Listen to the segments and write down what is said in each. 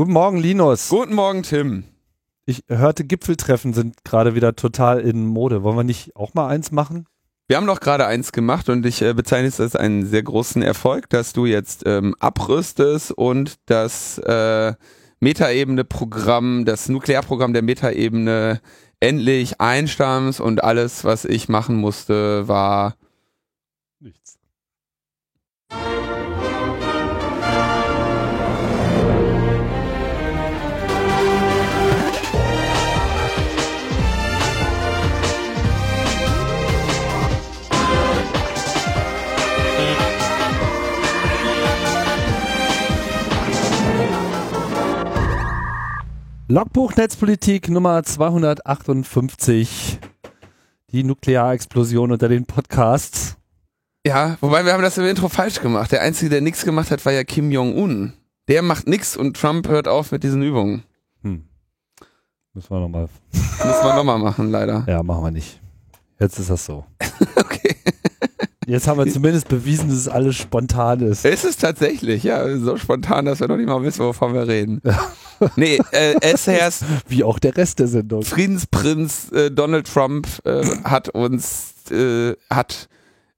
Guten Morgen, Linus. Guten Morgen, Tim. Ich hörte, Gipfeltreffen sind gerade wieder total in Mode. Wollen wir nicht auch mal eins machen? Wir haben doch gerade eins gemacht und ich äh, bezeichne es als einen sehr großen Erfolg, dass du jetzt ähm, abrüstest und das äh, Metaebene-Programm, das Nuklearprogramm der Metaebene endlich einstammst und alles, was ich machen musste, war Nichts. Logbuch Netzpolitik Nummer 258. Die Nuklearexplosion unter den Podcasts. Ja, wobei wir haben das im Intro falsch gemacht. Der Einzige, der nichts gemacht hat, war ja Kim Jong-un. Der macht nichts und Trump hört auf mit diesen Übungen. Hm. Müssen wir nochmal. Muss man nochmal machen, leider. Ja, machen wir nicht. Jetzt ist das so. Jetzt haben wir zumindest bewiesen, dass es alles spontan ist. Es ist tatsächlich, ja, so spontan, dass wir noch nicht mal wissen, wovon wir reden. Nee, äh, es herrscht Wie auch der Rest der Sendung. Friedensprinz äh, Donald Trump äh, hat uns äh, hat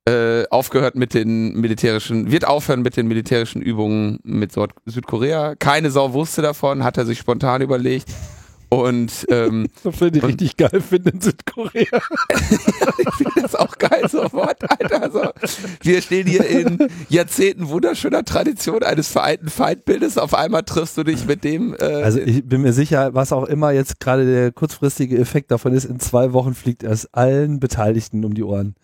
äh, aufgehört mit den militärischen, wird aufhören mit den militärischen Übungen mit Süd Südkorea. Keine Sau wusste davon, hat er sich spontan überlegt. Und ähm, Das finde ich richtig geil finde in Südkorea. ich finde das auch geil sofort, Alter. Also, wir stehen hier in Jahrzehnten wunderschöner Tradition eines vereinten Feindbildes. Auf einmal triffst du dich mit dem. Äh, Also ich bin mir sicher, was auch immer jetzt gerade der kurzfristige Effekt davon ist, in zwei Wochen fliegt es allen Beteiligten um die Ohren.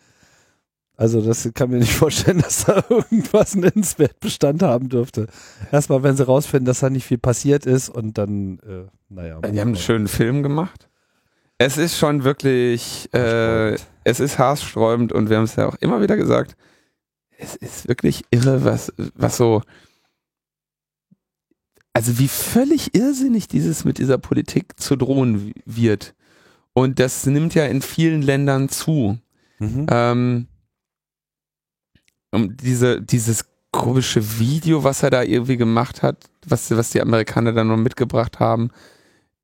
Also das kann mir nicht vorstellen, dass da irgendwas nennenswert Bestand haben dürfte. Erstmal, wenn sie rausfinden, dass da nicht viel passiert ist und dann, äh, naja. Die haben einen schönen Film gemacht. Es ist schon wirklich, äh, es ist haarsträubend und wir haben es ja auch immer wieder gesagt, es ist wirklich irre, was, was so, also wie völlig irrsinnig dieses mit dieser Politik zu drohen wird. Und das nimmt ja in vielen Ländern zu. Mhm. Ähm, um diese, dieses komische Video, was er da irgendwie gemacht hat, was, was die Amerikaner dann noch mitgebracht haben,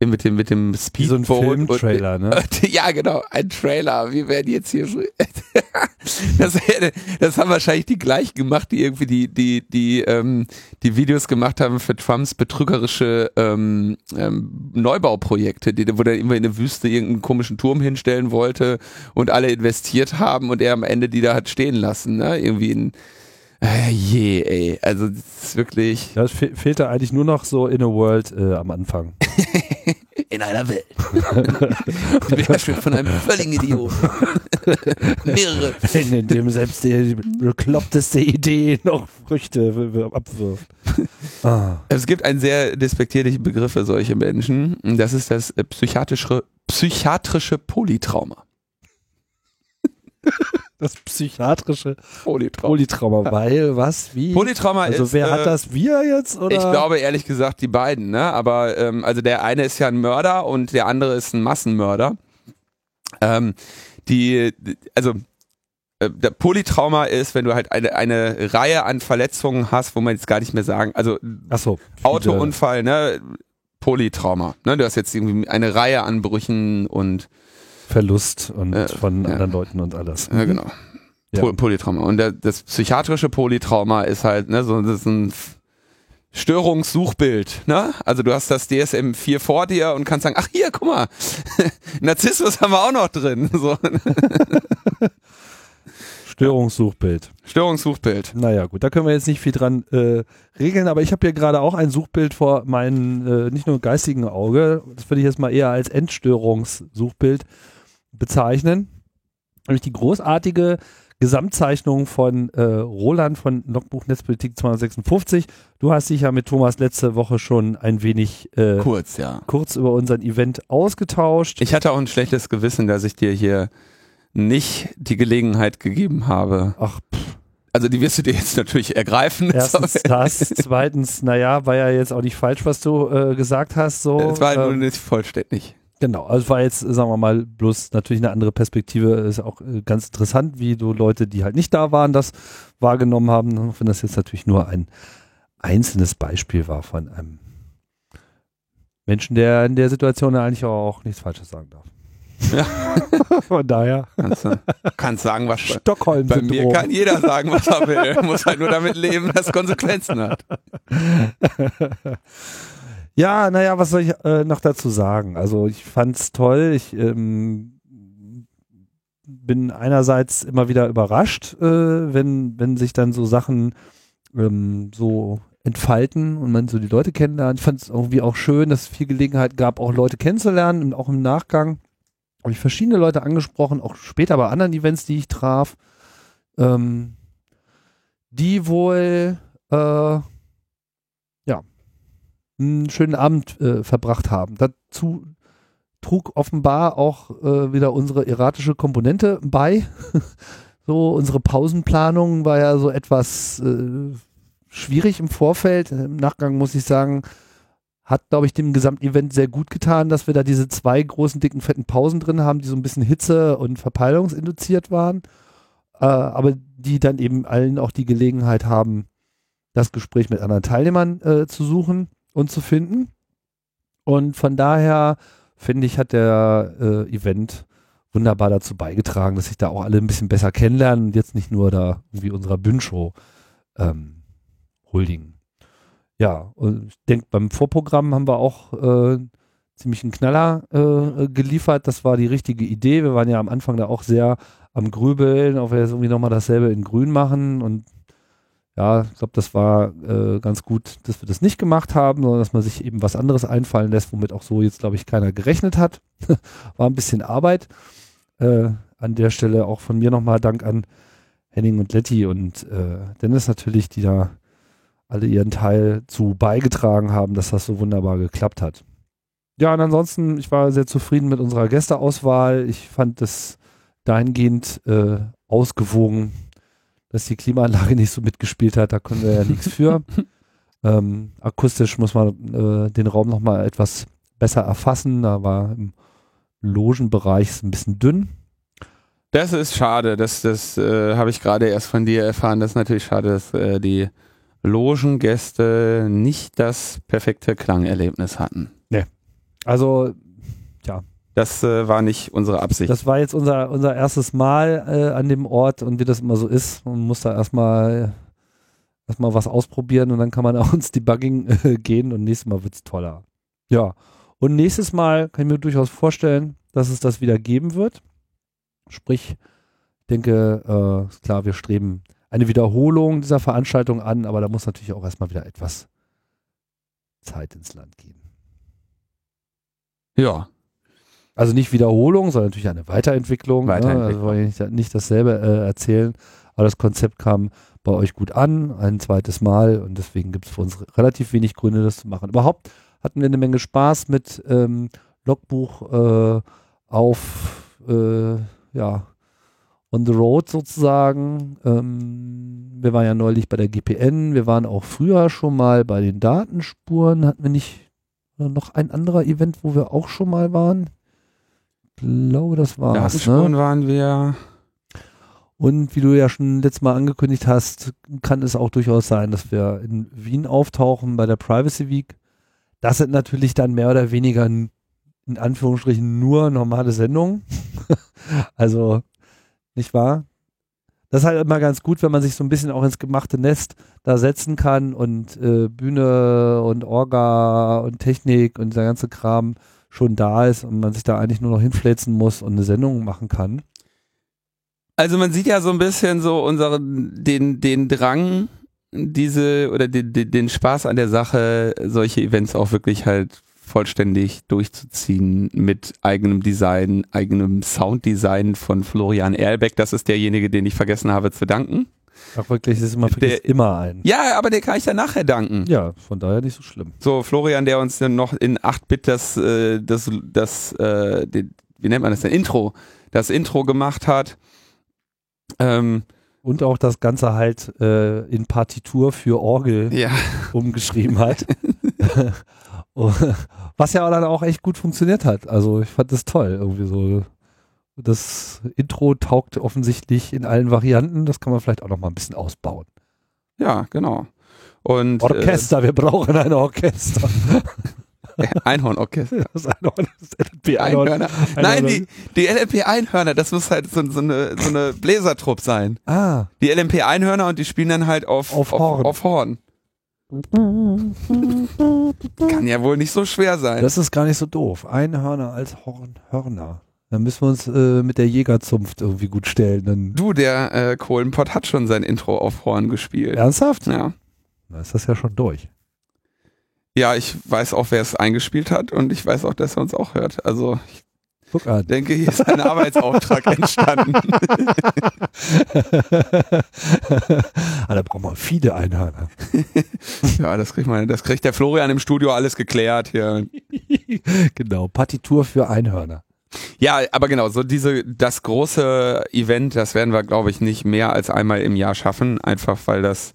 mit dem, mit dem Speedboat. so ein Filmtrailer, ne? ja, genau, ein Trailer. Wir werden jetzt hier. das, das haben wahrscheinlich die gleichen gemacht, die irgendwie die, die, die, ähm, die Videos gemacht haben für Trumps betrügerische ähm, ähm, Neubauprojekte, die, wo der immer in der Wüste irgendeinen komischen Turm hinstellen wollte und alle investiert haben und er am Ende die da hat stehen lassen, ne? Irgendwie in. Äh, je, ey. Also, das ist wirklich. Es fe fehlt da eigentlich nur noch so in a World äh, am Anfang. In einer Welt. Beherrscht von einem völligen Idioten. Mehrere. In dem selbst die bekloppteste Idee noch Früchte abwirft. Ah. Es gibt einen sehr despektierlichen Begriff für solche Menschen. Das ist das äh, psychiatrische, psychiatrische Polytrauma. Das psychiatrische Polytrauma. Polytrauma, weil was, wie? Polytrauma also ist. wer äh, hat das? Wir jetzt? Oder? Ich glaube ehrlich gesagt die beiden, ne? Aber ähm, also der eine ist ja ein Mörder und der andere ist ein Massenmörder. Ähm, die, also äh, der Polytrauma ist, wenn du halt eine, eine Reihe an Verletzungen hast, wo man jetzt gar nicht mehr sagen, also Achso. Autounfall, ne? Polytrauma. Ne? Du hast jetzt irgendwie eine Reihe an Brüchen und Verlust und Äh, von ja. anderen Leuten und alles. Ja, genau. Ja. Po Polytrauma. Und der, das psychiatrische Polytrauma ist halt, ne, so das ist ein Störungssuchbild, ne? Also du hast das DSM-4 vor dir und kannst sagen, ach hier, guck mal, Narzissmus haben wir auch noch drin. So. Störungssuchbild. Störungssuchbild. Naja, gut, da können wir jetzt nicht viel dran äh, regeln, aber ich habe hier gerade auch ein Suchbild vor meinem äh, nicht nur geistigen Auge, das würde ich jetzt mal eher als Endstörungssuchbild bezeichnen. Nämlich die großartige Gesamtzeichnung von äh, Roland von Logbuch Netzpolitik 256. Du hast dich ja mit Thomas letzte Woche schon ein wenig äh, Kurz, ja. kurz über unseren Event ausgetauscht. Ich hatte auch ein schlechtes Gewissen, dass ich dir hier nicht die Gelegenheit gegeben habe. Ach, pff, Also die wirst du dir jetzt natürlich ergreifen. erstens das, zweitens, naja, war ja jetzt auch nicht falsch, was du äh, gesagt hast. So, Es war nur ähm, nicht vollständig. Genau, also war jetzt, sagen wir mal, bloß natürlich eine andere Perspektive. Ist auch äh, ganz interessant, wie du Leute, die halt nicht da waren, das wahrgenommen haben. Auch wenn das jetzt natürlich nur ein einzelnes Beispiel war von einem Menschen, der in der Situation eigentlich auch nichts Falsches sagen darf. Ja. Von daher. Kannst, du- kannst sagen, was bei Stockholm-Syndrom. mir kann jeder sagen, was er will. Muss halt nur damit leben, dass es Konsequenzen hat. Ja, naja, was soll ich äh, noch dazu sagen? Also ich fand's toll. Ich ähm, bin einerseits immer wieder überrascht, äh, wenn, wenn sich dann so Sachen ähm, so entfalten und man so die Leute kennenlernt. Ich fand es irgendwie auch schön, dass es viel Gelegenheit gab, auch Leute kennenzulernen und auch im Nachgang habe ich verschiedene Leute angesprochen, auch später bei anderen Events, die ich traf, ähm, die wohl äh, einen schönen Abend äh, verbracht haben. Dazu trug offenbar auch äh, wieder unsere erratische Komponente bei. so, unsere Pausenplanung war ja so etwas äh, schwierig im Vorfeld. Im Nachgang muss ich sagen, hat, glaube ich, dem Gesamtevent sehr gut getan, dass wir da diese zwei großen, dicken, fetten Pausen drin haben, die so ein bisschen Hitze und Verpeilungsinduziert waren, äh, aber die dann eben allen auch die Gelegenheit haben, das Gespräch mit anderen Teilnehmern äh, zu suchen und zu finden. Und von daher finde ich, hat der äh, Event wunderbar dazu beigetragen, dass sich da auch alle ein bisschen besser kennenlernen und jetzt nicht nur da irgendwie unserer Bühnenshow ähm, huldigen. Ja, und ich denke, beim Vorprogramm haben wir auch äh, ziemlich einen Knaller äh, geliefert. Das war die richtige Idee. Wir waren ja am Anfang da auch sehr am Grübeln, ob wir jetzt irgendwie nochmal dasselbe in Grün machen und ja, ich glaube, das war äh, ganz gut, dass wir das nicht gemacht haben, sondern dass man sich eben was anderes einfallen lässt, womit auch so jetzt, glaube ich, keiner gerechnet hat. war ein bisschen Arbeit. Äh, an der Stelle auch von mir nochmal Dank an Henning und Letty und äh, Dennis natürlich, die da alle ihren Teil zu beigetragen haben, dass das so wunderbar geklappt hat. Ja, und ansonsten, ich war sehr zufrieden mit unserer Gästeauswahl. Ich fand das dahingehend äh, ausgewogen, dass die Klimaanlage nicht so mitgespielt hat. Da können wir ja nichts für. Ähm, akustisch muss man äh, den Raum nochmal etwas besser erfassen. Da war im Logenbereich ein bisschen dünn. Das ist schade. Das, das äh, habe ich gerade erst von dir erfahren. Das ist natürlich schade, dass äh, die Logengäste nicht das perfekte Klangerlebnis hatten. Also, Das äh, war nicht unsere Absicht. das war jetzt unser, unser erstes Mal äh, an dem Ort und wie das immer so ist. Man muss da erstmal erstmal was ausprobieren und dann kann man auch ins Debugging äh, gehen und nächstes Mal wird's toller. Ja. Und nächstes Mal kann ich mir durchaus vorstellen, dass es das wieder geben wird. Sprich, ich denke, äh, ist klar, wir streben eine Wiederholung dieser Veranstaltung an, aber da muss natürlich auch erstmal wieder etwas Zeit ins Land gehen. ja. Also nicht Wiederholung, sondern natürlich eine Weiterentwicklung. Weiterentwicklung. Ne? Also wollte ich nicht, nicht dasselbe äh, erzählen, aber das Konzept kam bei euch gut an, ein zweites Mal und deswegen gibt es für uns relativ wenig Gründe, das zu machen. Überhaupt hatten wir eine Menge Spaß mit ähm, Logbuch äh, auf äh, ja on the road sozusagen. Ähm, wir waren ja neulich bei der GPN, wir waren auch früher schon mal bei den Datenspuren. Hatten wir nicht noch ein anderer Event, wo wir auch schon mal waren? Glaube, das war's. Datenspuren Ne? waren wir. Und wie du ja schon letztes Mal angekündigt hast, kann es auch durchaus sein, dass wir in Wien auftauchen bei der Privacy Week. Das sind natürlich dann mehr oder weniger in Anführungsstrichen nur normale Sendungen. also, nicht wahr? Das ist halt immer ganz gut, wenn man sich so ein bisschen auch ins gemachte Nest da setzen kann und äh, Bühne und Orga und Technik und der ganze Kram schon da ist und man sich da eigentlich nur noch hinfläzen muss und eine Sendung machen kann. Also man sieht ja so ein bisschen so unseren, den, den Drang, diese oder den, den, Spaß an der Sache, solche Events auch wirklich halt vollständig durchzuziehen mit eigenem Design, eigenem Sounddesign von Florian Erlbeck. Das ist derjenige, den ich vergessen habe zu danken. Ach wirklich, das ist immer, Der- immer ein. Ja, aber den kann ich dann nachher danken. Ja, von daher nicht so schlimm. So, Florian, der uns dann noch in 8-Bit das, äh, das, das, äh, den, wie nennt man das denn? Intro, das Intro gemacht hat. Ähm, Und auch das Ganze halt äh, in Partitur für Orgel ja, umgeschrieben hat. Was ja dann auch echt gut funktioniert hat. Also ich fand das toll. Irgendwie so. Das Intro taugt offensichtlich in allen Varianten. Das kann man vielleicht auch noch mal ein bisschen ausbauen. ja, genau. Und äh, Orchester, wir brauchen ein Orchester. Einhornorchester. Das Einhorn, das LP Einhörner. Nein, die, die LMP Einhörner, das muss halt so, so eine, so eine Bläsertrupp sein. Ah, Die LMP Einhörner und die spielen dann halt auf, Auf Horn. Auf, Horn. Kann ja wohl nicht so schwer sein. das ist gar nicht so doof. Einhörner als Horn, Hörner. Dann müssen wir uns äh, mit der Jägerzunft irgendwie gut stellen. Dann, du, der äh, Kohlenpott hat schon sein Intro auf Horn gespielt. ernsthaft? Ja. Dann ist das ja schon durch. Ja, ich weiß auch, wer es eingespielt hat und ich weiß auch, dass er uns auch hört. Also ich Guck an. denke, hier ist ein Arbeitsauftrag entstanden. ah, da brauchen wir viele Einhörner. ja, das kriegt man, das kriegt der Florian im Studio alles geklärt hier. genau, Partitur für Einhörner. Ja, aber genau, so diese, das große Event, das werden wir, glaube ich, nicht mehr als einmal im Jahr schaffen, einfach weil das,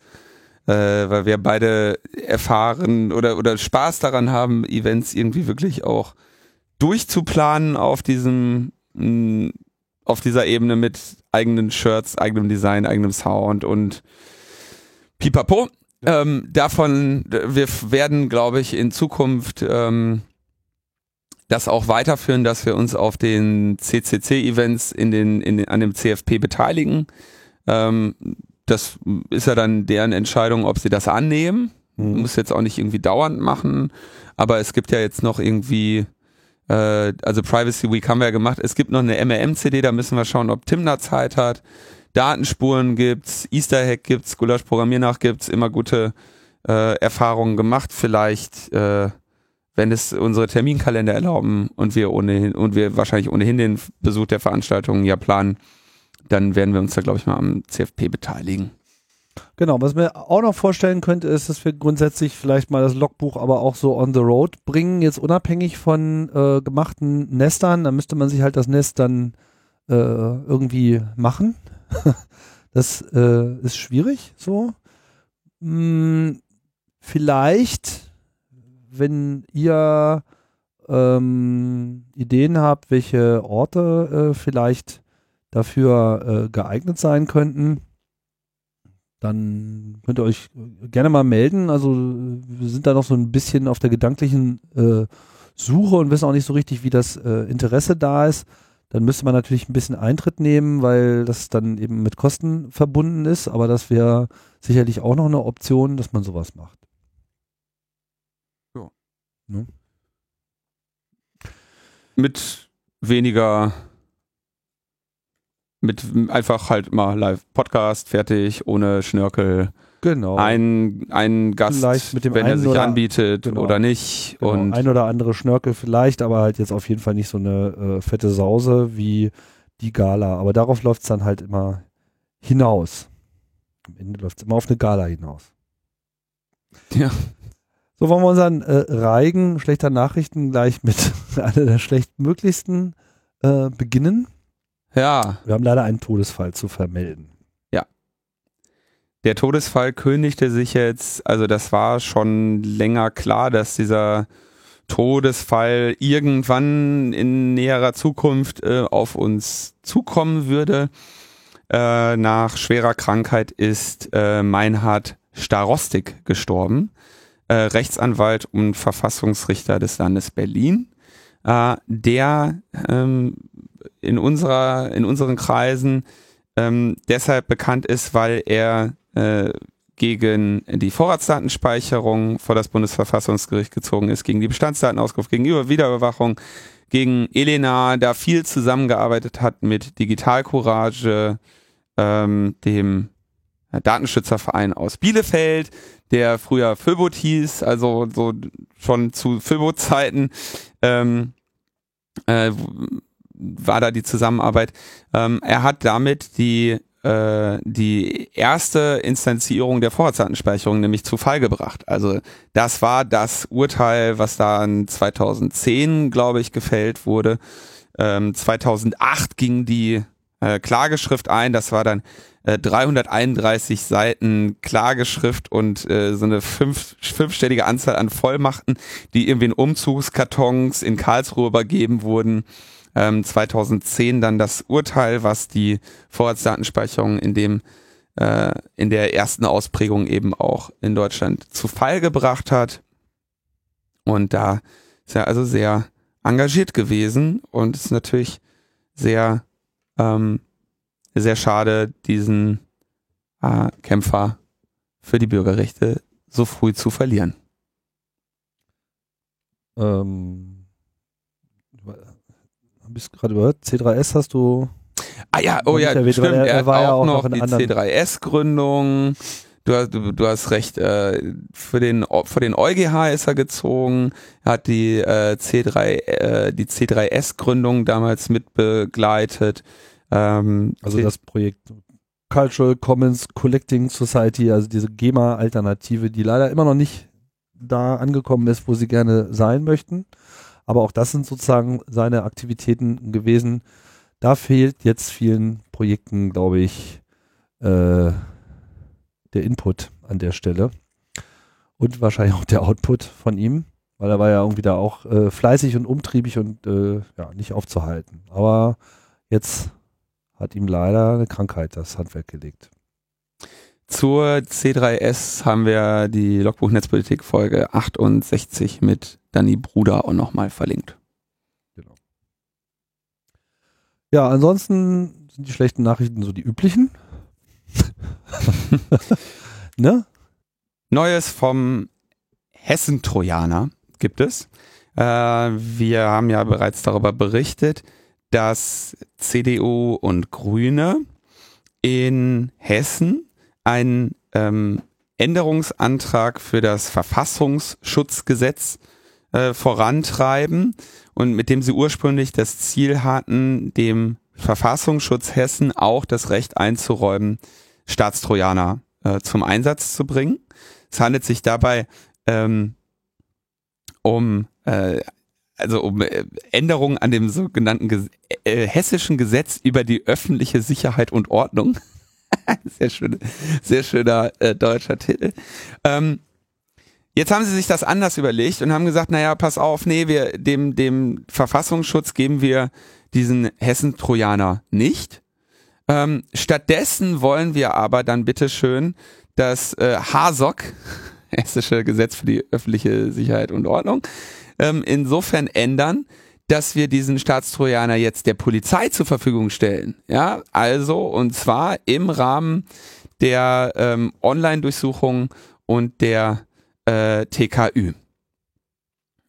äh, weil wir beide erfahren oder, oder Spaß daran haben, Events irgendwie wirklich auch durchzuplanen auf diesem, mh, auf dieser Ebene mit eigenen Shirts, eigenem Design, eigenem Sound und pipapo. Ähm, davon, wir werden, glaube ich, in Zukunft ähm, das auch weiterführen, dass wir uns auf den CCC-Events in den, in den, an dem CFP beteiligen. Ähm, das ist ja dann deren Entscheidung, ob sie das annehmen. Mhm. Muss jetzt auch nicht irgendwie dauernd machen, aber es gibt ja jetzt noch irgendwie, äh, also Privacy Week haben wir ja gemacht, es gibt noch eine MRM-CD, da müssen wir schauen, ob Tim da Zeit hat. Datenspuren gibt's, Easter Hack gibt's, Gulasch Programmiernach gibt's, immer gute äh, Erfahrungen gemacht. Vielleicht äh, wenn es unsere Terminkalender erlauben und wir ohnehin und wir wahrscheinlich ohnehin den Besuch der Veranstaltungen ja planen, dann werden wir uns da glaube ich mal am CFP beteiligen. Genau, was mir auch noch vorstellen könnte, ist, dass wir grundsätzlich vielleicht mal das Logbuch aber auch so on the road bringen, jetzt unabhängig von äh, gemachten Nestern. Da müsste man sich halt das Nest dann äh, irgendwie machen. das äh, ist schwierig so. Hm, vielleicht, wenn ihr ähm, Ideen habt, welche Orte äh, vielleicht dafür äh, geeignet sein könnten, dann könnt ihr euch gerne mal melden. Also wir sind da noch so ein bisschen auf der gedanklichen äh, Suche und wissen auch nicht so richtig, wie das äh, Interesse da ist. Dann müsste man natürlich ein bisschen Eintritt nehmen, weil das dann eben mit Kosten verbunden ist. Aber das wäre sicherlich auch noch eine Option, dass man sowas macht. Ne? Mit weniger mit einfach halt mal live Podcast fertig, ohne Schnörkel. Genau. Ein, ein Gast, Vielleicht mit dem wenn er sich oder- anbietet genau. oder nicht. Genau, Und ein oder andere Schnörkel vielleicht, aber halt jetzt auf jeden Fall nicht so eine äh, fette Sause wie die Gala. Aber darauf läuft es dann halt immer hinaus. Am Ende läuft es immer auf eine Gala hinaus. Ja. So wollen wir unseren äh, Reigen schlechter Nachrichten gleich mit einer der schlechtmöglichsten äh, beginnen. ja, Wir haben leider einen Todesfall zu vermelden. der Todesfall kündigte sich jetzt, also das war schon länger klar, dass dieser Todesfall irgendwann in näherer Zukunft äh, auf uns zukommen würde. Äh, nach schwerer Krankheit ist äh, Meinhard Starostik gestorben, äh, Rechtsanwalt und Verfassungsrichter des Landes Berlin, äh, der ähm, in unserer in unseren Kreisen ähm, deshalb bekannt ist, weil er äh, gegen die Vorratsdatenspeicherung vor das Bundesverfassungsgericht gezogen ist, gegen die Bestandsdatenauskunft, gegen Über- Wiederüberwachung, gegen Elena, da viel zusammengearbeitet hat mit Digital Courage, ähm, dem Datenschützerverein aus Bielefeld, der früher Föbot hieß, also so schon zu Föbot-Zeiten ähm, äh, war da die Zusammenarbeit. Ähm, er hat damit die äh, die erste Instanzierung der Vorratsdatenspeicherung nämlich zu Fall gebracht. Also das war das Urteil, was dann 2010, glaube ich, gefällt wurde. Ähm, 2008 ging die äh, Klageschrift ein. Das war dann äh, 331 Seiten Klageschrift und äh, so eine fünf, fünfstellige Anzahl an Vollmachten, die irgendwie in Umzugskartons in Karlsruhe übergeben wurden. Ähm, 2010 dann das Urteil, was die Vorratsdatenspeicherung in dem äh, in der ersten Ausprägung eben auch in Deutschland zu Fall gebracht hat. Und da Ist ja also sehr engagiert gewesen und ist natürlich sehr, ähm, sehr schade, diesen äh, Kämpfer für die Bürgerrechte so früh zu verlieren. Ähm, hab ich gerade gehört? C3S hast du. Ah ja, oh ja, erwähnt, stimmt. er- Er, war auch, ja auch noch noch in die anderen- C3S-Gründung. Du, hast- du, du hast recht. Äh, für den für den EuGH ist er gezogen. Er hat die äh, C3 äh, die C3S-Gründung damals mitbegleitet. Ähm, Also das Projekt Cultural Commons Collecting Society, also diese GEMA-Alternative, die leider immer noch nicht da angekommen ist, wo sie gerne sein möchten. Aber auch das sind sozusagen seine Aktivitäten gewesen. Da fehlt jetzt vielen Projekten, glaube ich, äh, der Input an der Stelle. Und wahrscheinlich auch der Output von ihm, weil er war ja irgendwie da auch äh, fleißig und umtriebig und äh, ja, nicht aufzuhalten. Aber jetzt hat ihm leider eine Krankheit das Handwerk gelegt. Zur C3S haben wir die Logbuch Netzpolitik Folge 68 mit Danny Bruder auch nochmal verlinkt. Ja, ansonsten sind die schlechten Nachrichten so die üblichen. ne? Neues vom Hessen-Trojaner gibt es. Äh, wir haben ja bereits darüber berichtet, dass CDU und Grüne in Hessen einen ähm, Änderungsantrag für das Verfassungsschutzgesetz äh, vorantreiben und mit dem sie ursprünglich das Ziel hatten, dem Verfassungsschutz Hessen auch das Recht einzuräumen, Staatstrojaner äh, zum Einsatz zu bringen. Es handelt sich dabei ähm, um äh, also um äh, Änderungen an dem sogenannten Ges äh, hessischen Gesetz über die öffentliche Sicherheit und Ordnung. sehr schön, sehr schöner äh, deutscher Titel. Ähm, jetzt haben sie sich das anders überlegt und haben gesagt, naja, pass auf, nee, wir dem dem Verfassungsschutz geben wir diesen Hessen-Trojaner nicht. Ähm, stattdessen wollen wir aber dann bitteschön das äh, HASOK, Hessische Gesetz für die öffentliche Sicherheit und Ordnung, ähm, insofern ändern, dass wir diesen Staatstrojaner jetzt der Polizei zur Verfügung stellen. Ja, also und zwar im Rahmen der ähm, Online-Durchsuchung und der äh, TKÜ.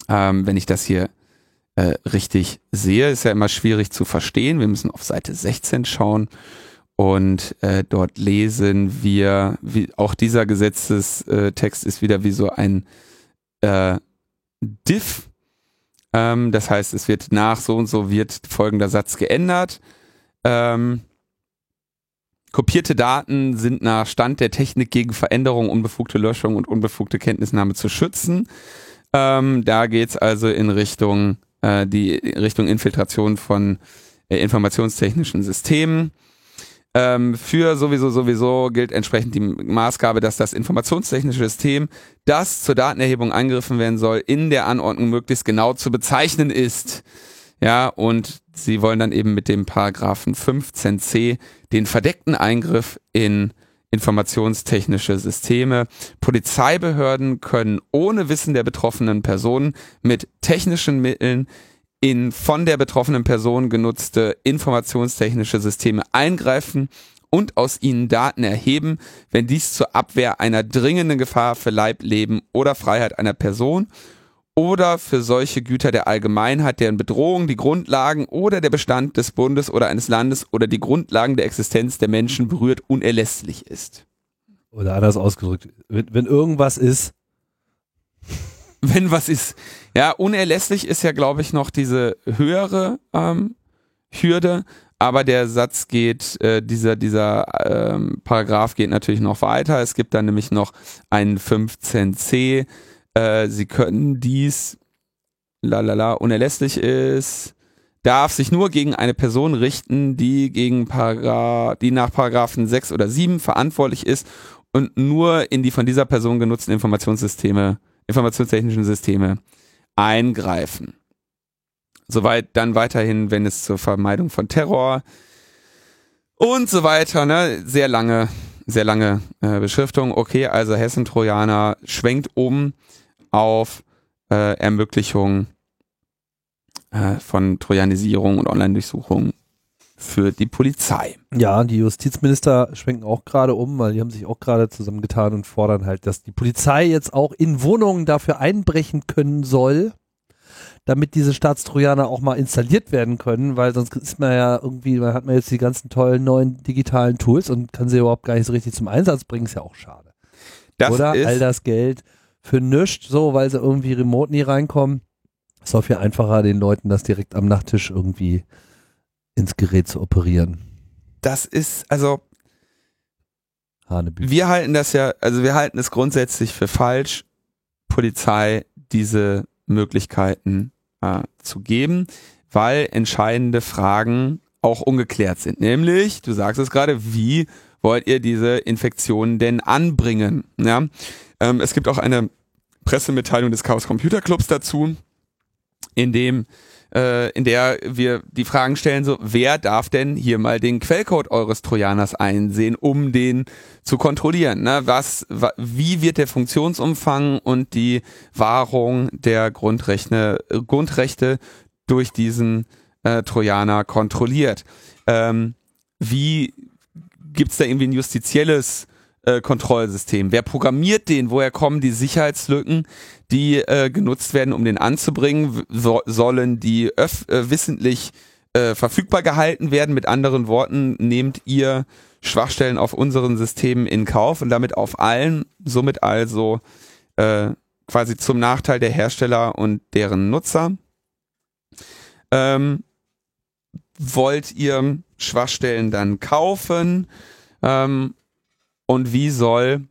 Ähm, wenn ich das hier äh, richtig sehe, ist ja immer schwierig zu verstehen. Wir müssen auf Seite 16 schauen. Und äh, dort lesen wir, wie auch dieser Gesetzestext ist wieder wie so ein äh, Diff. Ähm, das heißt, es wird nach so und so wird folgender Satz geändert. Ähm, kopierte Daten sind nach Stand der Technik gegen Veränderung, unbefugte Löschung und unbefugte Kenntnisnahme zu schützen. Ähm, da geht's also in Richtung äh, die Richtung Infiltration von äh, informationstechnischen Systemen. Ähm, für sowieso sowieso gilt entsprechend die Maßgabe, dass das informationstechnische System, das zur Datenerhebung eingriffen werden soll, in der Anordnung möglichst genau zu bezeichnen ist. Ja, und sie wollen dann eben mit dem Paragraphen 15c den verdeckten Eingriff in informationstechnische Systeme. Polizeibehörden können ohne Wissen der betroffenen Person mit technischen Mitteln in von der betroffenen Person genutzte informationstechnische Systeme eingreifen und aus ihnen Daten erheben, wenn dies zur Abwehr einer dringenden Gefahr für Leib, Leben oder Freiheit einer Person oder für solche Güter der Allgemeinheit, deren Bedrohung die Grundlagen oder der Bestand des Bundes oder eines Landes oder die Grundlagen der Existenz der Menschen berührt, unerlässlich ist. Oder anders ausgedrückt, wenn, wenn irgendwas ist, wenn was ist. Ja, unerlässlich ist ja, glaube ich, noch diese höhere ähm, Hürde, aber der Satz geht, äh, dieser, dieser ähm, Paragraph geht natürlich noch weiter. Es gibt dann nämlich noch einen 15c. Äh, Sie können dies, lalala, unerlässlich ist, darf sich nur gegen eine Person richten, die gegen Paragraph, die nach Paragraphen 6 oder 7 verantwortlich ist und nur in die von dieser Person genutzten Informationssysteme informationstechnischen Systeme eingreifen. Soweit dann weiterhin, wenn es zur Vermeidung von Terror und so weiter, ne, sehr lange, sehr lange äh, Beschriftung. Okay, also Hessen-Trojaner schwenkt um auf äh, Ermöglichung äh, von Trojanisierung und Online-Durchsuchung für die Polizei. Ja, die Justizminister schwenken auch gerade um, weil die haben sich auch gerade zusammengetan und fordern halt, dass die Polizei jetzt auch in Wohnungen dafür einbrechen können soll, damit diese Staatstrojaner auch mal installiert werden können, weil sonst ist man ja irgendwie, man hat man jetzt die ganzen tollen neuen digitalen Tools und kann sie überhaupt gar nicht so richtig zum Einsatz bringen, ist ja auch schade. Das Oder all das Geld für nichts, so, weil sie irgendwie remote nie reinkommen. Ist auch viel einfacher, den Leuten das direkt am Nachttisch irgendwie ins Gerät zu operieren. das ist, also Hanebüchen. wir halten das ja, also wir halten es grundsätzlich für falsch, Polizei diese Möglichkeiten äh, zu geben, weil entscheidende Fragen auch ungeklärt sind. Nämlich, du sagst es gerade, wie wollt ihr diese Infektionen denn anbringen? Ja? Ähm, es gibt auch eine Pressemitteilung des Chaos Computer Clubs dazu, in dem äh, in der wir die Fragen stellen, so, wer darf denn hier mal den Quellcode eures Trojaners einsehen, um den zu kontrollieren? Ne? Was, wa, wie wird der Funktionsumfang und die Wahrung der Grundrechte, Grundrechte durch diesen äh, Trojaner kontrolliert? Ähm, wie gibt's da irgendwie ein justizielles äh, Kontrollsystem? Wer programmiert den? Woher kommen die Sicherheitslücken, die äh, genutzt werden, um den anzubringen? So, sollen die öff äh, wissentlich äh, verfügbar gehalten werden? Mit anderen Worten, nehmt ihr Schwachstellen auf unseren Systemen in Kauf und damit auf allen, somit also äh, quasi zum Nachteil der Hersteller und deren Nutzer. Ähm, wollt ihr Schwachstellen dann kaufen? Ähm, und wie soll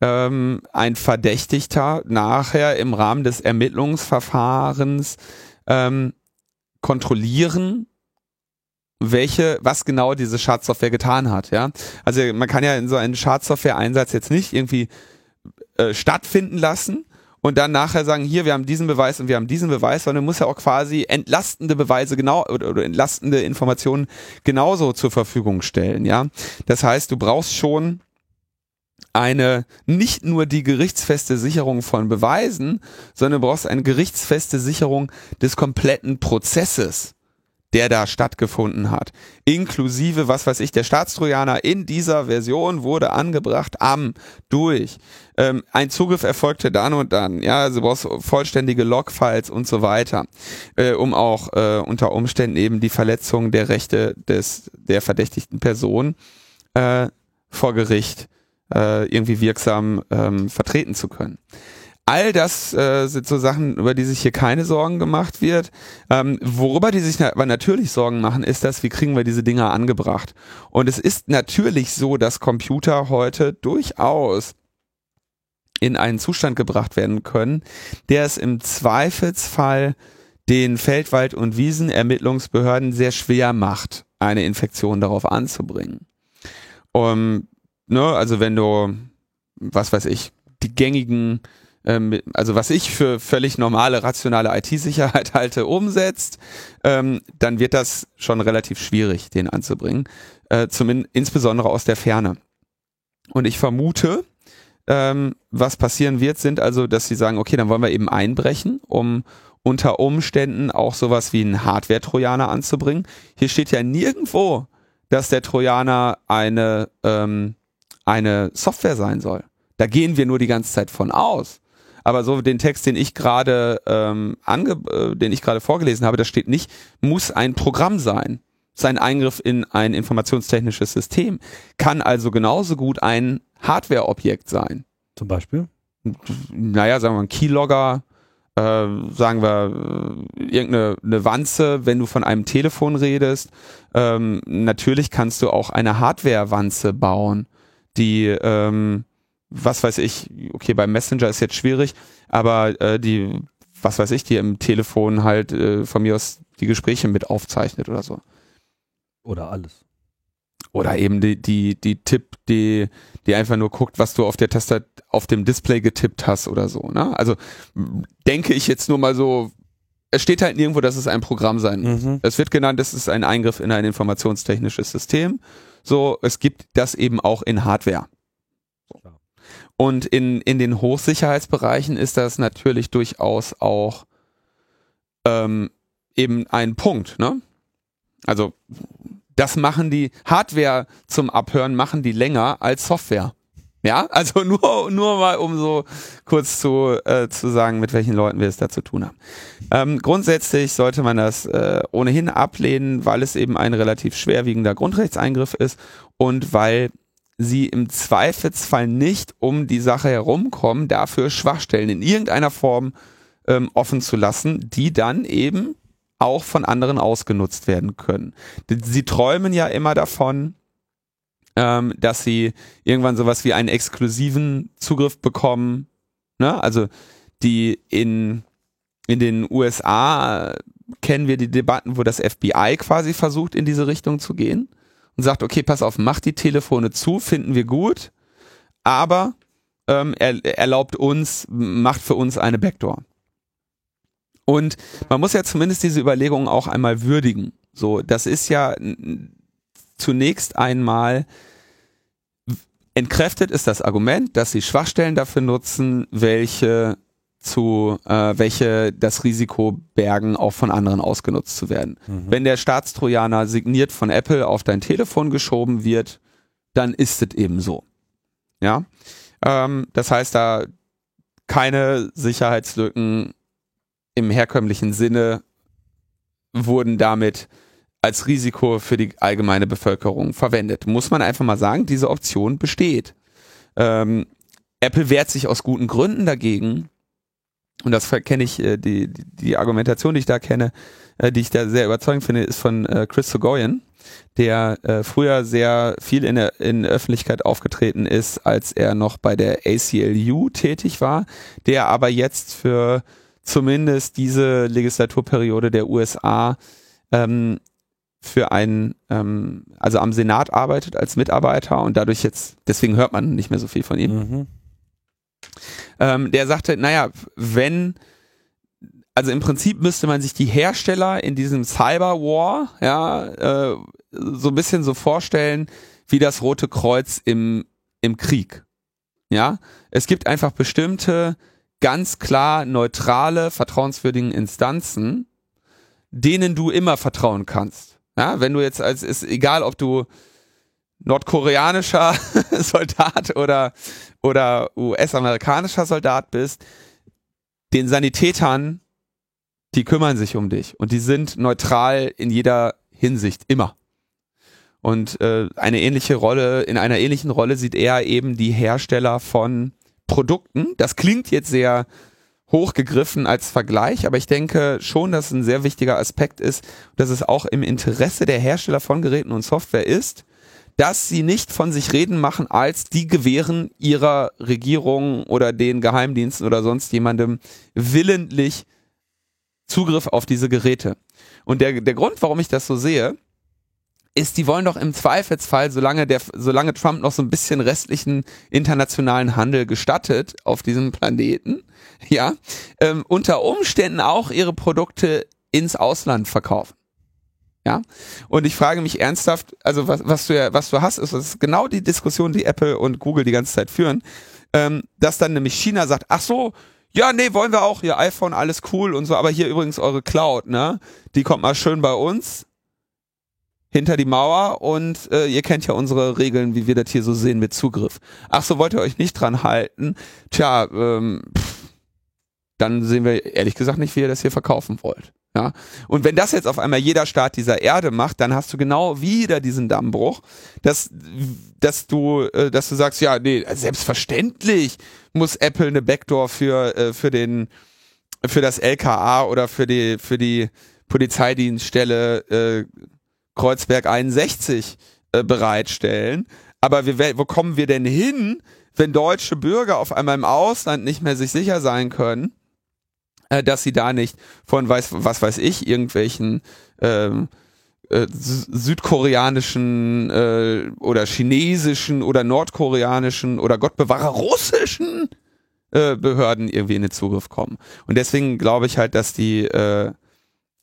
ähm, ein Verdächtigter nachher im Rahmen des Ermittlungsverfahrens ähm, kontrollieren, welche, was genau diese Schadsoftware getan hat, ja. Also man kann ja in so einen Schadsoftware-Einsatz jetzt nicht irgendwie äh, stattfinden lassen und dann nachher sagen, hier, wir haben diesen Beweis und wir haben diesen Beweis, sondern muss ja auch quasi entlastende Beweise genau oder, entlastende Informationen genauso zur Verfügung stellen, ja. Das heißt, du brauchst schon eine nicht nur die gerichtsfeste Sicherung von Beweisen, sondern du brauchst eine gerichtsfeste Sicherung des kompletten Prozesses, der da stattgefunden hat. Inklusive, was weiß ich, der Staatstrojaner in dieser Version wurde angebracht am, durch. Ähm, ein Zugriff erfolgte dann und dann. Ja, also du brauchst vollständige Logfiles und so weiter, äh, um auch äh, unter Umständen eben die Verletzung der Rechte des der verdächtigten Person äh, vor Gericht äh, irgendwie wirksam ähm, vertreten zu können. All das äh, sind so Sachen, über die sich hier keine Sorgen gemacht wird. Ähm, worüber die sich aber natürlich Sorgen machen, ist das, wie kriegen wir diese Dinger angebracht? Und es ist natürlich so, dass Computer heute durchaus in einen Zustand gebracht werden können, der es im Zweifelsfall den Feldwald- und Wiesenermittlungsbehörden sehr schwer macht, eine Infektion darauf anzubringen. Um, ne, also wenn du, was weiß ich, die gängigen, ähm, also was ich für völlig normale, rationale IT-Sicherheit halte, umsetzt, ähm, dann wird das schon relativ schwierig, den anzubringen. Äh, zumindest insbesondere aus der Ferne. Und ich vermute, ähm, was passieren wird, sind also, dass sie sagen, okay, dann wollen wir eben einbrechen, um unter Umständen auch sowas wie einen Hardware-Trojaner anzubringen. Hier steht ja nirgendwo, dass der Trojaner eine, ähm, eine Software sein soll. Da gehen wir nur die ganze Zeit von aus. Aber so den Text, den ich gerade ähm, ange äh, den ich gerade vorgelesen habe, da steht nicht, muss ein Programm sein. Sein Eingriff in ein informationstechnisches System kann also genauso gut ein Hardware-Objekt sein. Zum Beispiel? Naja, sagen wir mal ein Keylogger, äh, sagen wir äh, irgendeine eine Wanze, wenn du von einem Telefon redest. Ähm, natürlich kannst du auch eine Hardware-Wanze bauen, die ähm, was weiß ich, okay, beim Messenger ist jetzt schwierig, aber äh, die, was weiß ich, die im Telefon halt äh, von mir aus die Gespräche mit aufzeichnet oder so. Oder alles. Oder eben die, die, die Tipp, die, die einfach nur guckt, was du auf der Tastatur, auf dem Display getippt hast oder so. Ne? Also denke ich jetzt nur mal so, es steht halt nirgendwo, dass es ein Programm sein muss. Mhm. Es wird genannt, es ist ein Eingriff in ein informationstechnisches System. So, es gibt das eben auch in Hardware. Und in, in den Hochsicherheitsbereichen ist das natürlich durchaus auch ähm, eben ein Punkt, ne? Also das machen die Hardware zum Abhören machen die länger als Software. Ja, also nur, nur mal, um so kurz zu, äh, zu sagen, mit welchen Leuten wir es da zu tun haben. Ähm, grundsätzlich sollte man das äh, ohnehin ablehnen, weil es eben ein relativ schwerwiegender Grundrechtseingriff ist und weil sie im Zweifelsfall nicht um die Sache herumkommen, dafür Schwachstellen in irgendeiner Form ähm, offen zu lassen, die dann eben auch von anderen ausgenutzt werden können. Sie träumen ja immer davon, ähm, dass sie irgendwann sowas wie einen exklusiven Zugriff bekommen. Ne? Also die in, in den USA kennen wir die Debatten, wo das FBI quasi versucht, in diese Richtung zu gehen und sagt, okay, pass auf, mach die Telefone zu, finden wir gut, aber ähm, er, erlaubt uns, macht für uns eine Backdoor. Und man muss ja zumindest diese Überlegungen auch einmal würdigen. So, das ist ja zunächst einmal entkräftet ist das Argument, dass sie Schwachstellen dafür nutzen, welche zu äh, welche das Risiko bergen, auch von anderen ausgenutzt zu werden. Mhm. Wenn der Staatstrojaner signiert von Apple auf dein Telefon geschoben wird, dann ist es eben so. Ja, ähm, das heißt da keine Sicherheitslücken im herkömmlichen Sinne wurden damit als Risiko für die allgemeine Bevölkerung verwendet. Muss man einfach mal sagen, diese Option besteht. Ähm, Apple wehrt sich aus guten Gründen dagegen. Und das kenne ich, äh, die, die Argumentation, die ich da kenne, äh, die ich da sehr überzeugend finde, ist von äh, Chris Sogoyan, der äh, früher sehr viel in der in Öffentlichkeit aufgetreten ist, als er noch bei der ACLU tätig war, der aber jetzt für zumindest diese Legislaturperiode der USA ähm, für einen, ähm, also am Senat arbeitet als Mitarbeiter und dadurch jetzt, deswegen hört man nicht mehr so viel von ihm. Mhm. Ähm, der sagte, naja, wenn, also im Prinzip müsste man sich die Hersteller in diesem Cyberwar, ja, äh, so ein bisschen so vorstellen, wie das Rote Kreuz im, im Krieg. Ja, es gibt einfach bestimmte ganz klar neutrale, vertrauenswürdigen Instanzen, denen du immer vertrauen kannst. Ja, wenn du jetzt als ist egal, ob du nordkoreanischer Soldat oder oder US-amerikanischer Soldat bist, den Sanitätern, die kümmern sich um dich und die sind neutral in jeder Hinsicht immer. Und äh, eine ähnliche Rolle, in einer ähnlichen Rolle sieht er eben die Hersteller von Produkten. Das klingt jetzt sehr hochgegriffen als Vergleich, aber ich denke schon, dass es ein sehr wichtiger Aspekt ist, dass es auch im Interesse der Hersteller von Geräten und Software ist, dass sie nicht von sich reden machen, als die gewähren ihrer Regierung oder den Geheimdiensten oder sonst jemandem willentlich Zugriff auf diese Geräte. Und der, der Grund, warum ich das so sehe, ist, die wollen doch im Zweifelsfall, solange der, solange Trump noch so ein bisschen restlichen internationalen Handel gestattet auf diesem Planeten, ja, ähm, unter Umständen auch ihre Produkte ins Ausland verkaufen. Ja, und ich frage mich ernsthaft, also was, was du ja, was du hast, ist, ist genau die Diskussion, die Apple und Google die ganze Zeit führen, ähm, dass dann nämlich China sagt, ach so, ja, nee, wollen wir auch, ihr iPhone, alles cool und so, aber hier übrigens eure Cloud, ne? Die kommt mal schön bei uns hinter die Mauer und äh, ihr kennt ja unsere Regeln, wie wir das hier so sehen mit Zugriff. Ach so, wollt ihr euch nicht dran halten? Tja, ähm, pff, dann sehen wir ehrlich gesagt nicht, wie ihr das hier verkaufen wollt. Ja? Und wenn das jetzt auf einmal jeder Staat dieser Erde macht, dann hast du genau wieder diesen Dammbruch, dass, dass du, äh, dass du sagst, ja, nee, selbstverständlich muss Apple eine Backdoor für, äh, für den, für das LKA oder für die, für die Polizeidienststelle äh, Kreuzberg 61 äh, bereitstellen. Aber wir, wo kommen wir denn hin, wenn deutsche Bürger auf einmal im Ausland nicht mehr sich sicher sein können, äh, dass sie da nicht von weiß, was weiß ich, irgendwelchen ähm, äh, südkoreanischen äh, oder chinesischen oder nordkoreanischen oder Gott bewahre russischen äh, Behörden irgendwie in den Zugriff kommen. Und deswegen glaube ich halt, dass die, äh,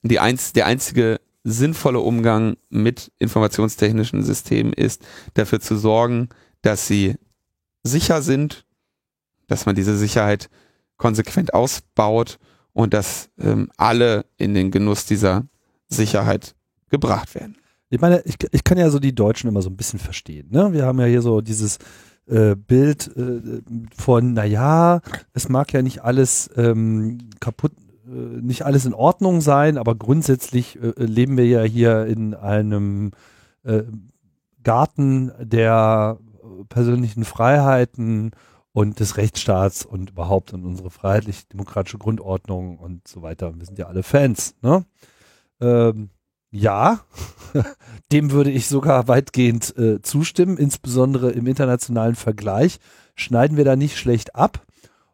die einz der einzige sinnvolle Umgang mit informationstechnischen Systemen ist, dafür zu sorgen, dass sie sicher sind, dass man diese Sicherheit konsequent ausbaut und dass ähm, alle in den Genuss dieser Sicherheit gebracht werden. Ich meine, ich, ich kann ja so die Deutschen immer so ein bisschen verstehen. Ne? Wir haben ja hier so dieses äh, Bild äh, von, naja, es mag ja nicht alles ähm, kaputt, nicht alles in Ordnung sein, aber grundsätzlich äh, leben wir ja hier in einem äh, Garten der persönlichen Freiheiten und des Rechtsstaats und überhaupt und unsere freiheitlich-demokratische Grundordnung und so weiter. Wir sind ja alle Fans. Ne? Ähm, ja, dem würde ich sogar weitgehend äh, zustimmen, insbesondere im internationalen Vergleich schneiden wir da nicht schlecht ab.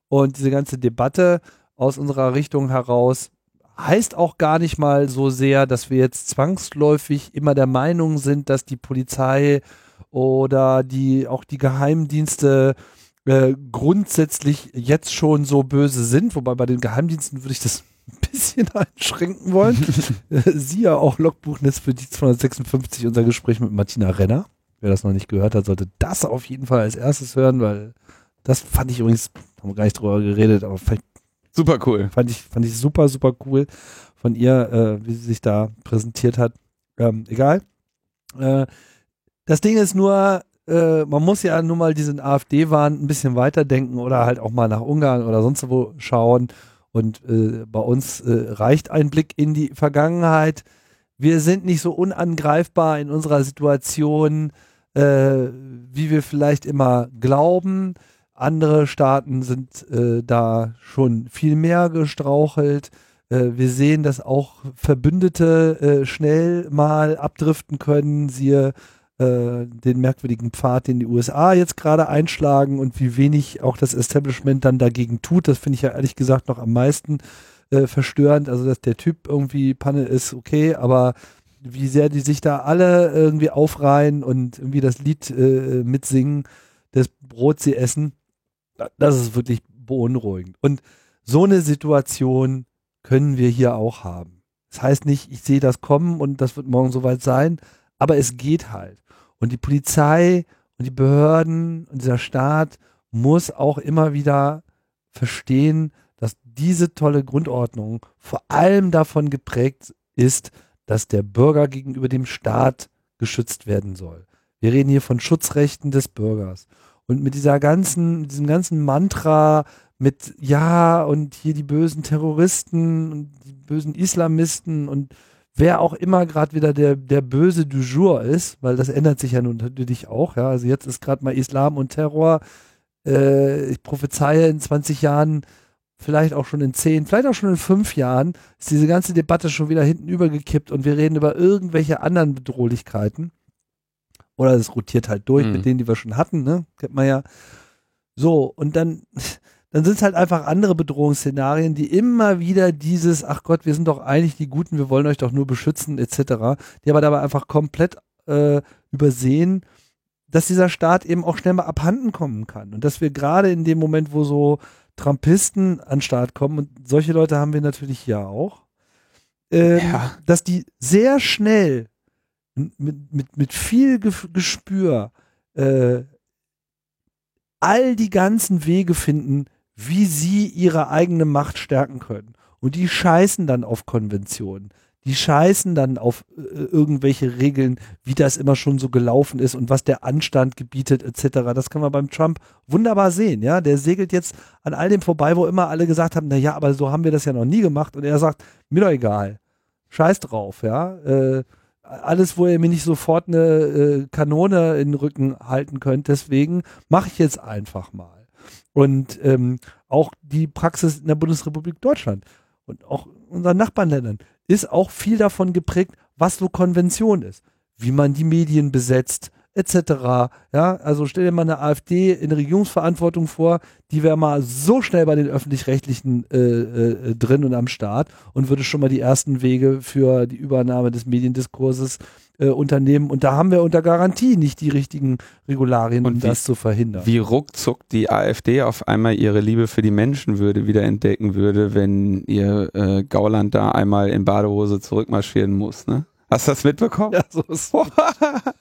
Und diese ganze Debatte aus unserer Richtung heraus heißt auch gar nicht mal so sehr, dass wir jetzt zwangsläufig immer der Meinung sind, dass die Polizei oder die auch die Geheimdienste äh, grundsätzlich jetzt schon so böse sind, wobei bei den Geheimdiensten würde ich das bisschen einschränken wollen. Siehe auch Logbuch Netzpolitik 256, unser Gespräch mit Martina Renner. Wer das noch nicht gehört hat, sollte das auf jeden Fall als erstes hören, weil das fand ich übrigens, haben wir gar nicht drüber geredet, aber fand, super cool. Fand ich, fand ich super, super cool von ihr, äh, wie sie sich da präsentiert hat. Ähm, egal. Äh, das Ding ist nur, äh, man muss ja nur mal diesen AfD-Wahn ein bisschen weiterdenken oder halt auch mal nach Ungarn oder sonst wo schauen und äh, bei uns äh, reicht ein Blick in die Vergangenheit. Wir sind nicht so unangreifbar in unserer Situation, äh, wie wir vielleicht immer glauben. Andere Staaten sind äh, da schon viel mehr gestrauchelt. Äh, wir sehen, dass auch Verbündete äh, schnell mal abdriften können. Siehe äh, den merkwürdigen Pfad, den die USA jetzt gerade einschlagen und wie wenig auch das Establishment dann dagegen tut. Das finde ich ja ehrlich gesagt noch am meisten äh, verstörend. Also, dass der Typ irgendwie Panne ist, okay, aber wie sehr die sich da alle irgendwie aufreihen und irgendwie das Lied äh, mitsingen, das Brot sie essen, das ist wirklich beunruhigend. Und so eine Situation können wir hier auch haben. Das heißt nicht, ich sehe das kommen und das wird morgen soweit sein, aber es geht halt. Und die Polizei und die Behörden und dieser Staat muss auch immer wieder verstehen, dass diese tolle Grundordnung vor allem davon geprägt ist, dass der Bürger gegenüber dem Staat geschützt werden soll. Wir reden hier von Schutzrechten des Bürgers. Und mit dieser ganzen, diesem ganzen Mantra mit ja und hier die bösen Terroristen und die bösen Islamisten und wer auch immer gerade wieder der, der Böse du jour ist, weil das ändert sich ja nun natürlich auch, ja. Also jetzt ist gerade mal Islam und Terror. Äh, ich prophezeie in 20 Jahren, vielleicht auch schon in 10, vielleicht auch schon in 5 Jahren, ist diese ganze Debatte schon wieder hinten übergekippt und wir reden über irgendwelche anderen Bedrohlichkeiten. Oder es rotiert halt durch mhm. mit denen, die wir schon hatten, ne? Kennt man ja. So, und dann dann sind es halt einfach andere Bedrohungsszenarien, die immer wieder dieses, ach Gott, wir sind doch eigentlich die Guten, wir wollen euch doch nur beschützen, etc., die aber dabei einfach komplett äh, übersehen, dass dieser Staat eben auch schnell mal abhanden kommen kann. Und dass wir gerade in dem Moment, wo so Trumpisten an den Start kommen, und solche Leute haben wir natürlich hier auch, ähm, ja. dass die sehr schnell mit, mit, mit viel Gespür äh, all die ganzen Wege finden, wie sie ihre eigene Macht stärken können. Und die scheißen dann auf Konventionen. Die scheißen dann auf äh, irgendwelche Regeln, wie das immer schon so gelaufen ist und was der Anstand gebietet etc. Das kann man beim Trump wunderbar sehen. Ja, der segelt jetzt an all dem vorbei, wo immer alle gesagt haben, na ja, aber so haben wir das ja noch nie gemacht. Und er sagt, mir doch egal, scheiß drauf. Ja, äh, alles, wo ihr mir nicht sofort eine äh, Kanone in den Rücken halten könnt. Deswegen mache ich jetzt einfach mal. Und ähm, auch die Praxis in der Bundesrepublik Deutschland und auch unseren Nachbarländern ist auch viel davon geprägt, was so Konvention ist, wie man die Medien besetzt, etc. Ja, also stell dir mal eine AfD in Regierungsverantwortung vor, die wäre mal so schnell bei den öffentlich-rechtlichen äh, äh, drin und am Start und würde schon mal die ersten Wege für die Übernahme des Mediendiskurses äh, unternehmen. Und da haben wir unter Garantie nicht die richtigen Regularien, um wie, das zu verhindern. Wie ruckzuck die AfD auf einmal ihre Liebe für die Menschenwürde wieder entdecken würde, wenn ihr äh, Gauland da einmal in Badehose zurückmarschieren muss, ne? Hast du das mitbekommen? Ja, so ist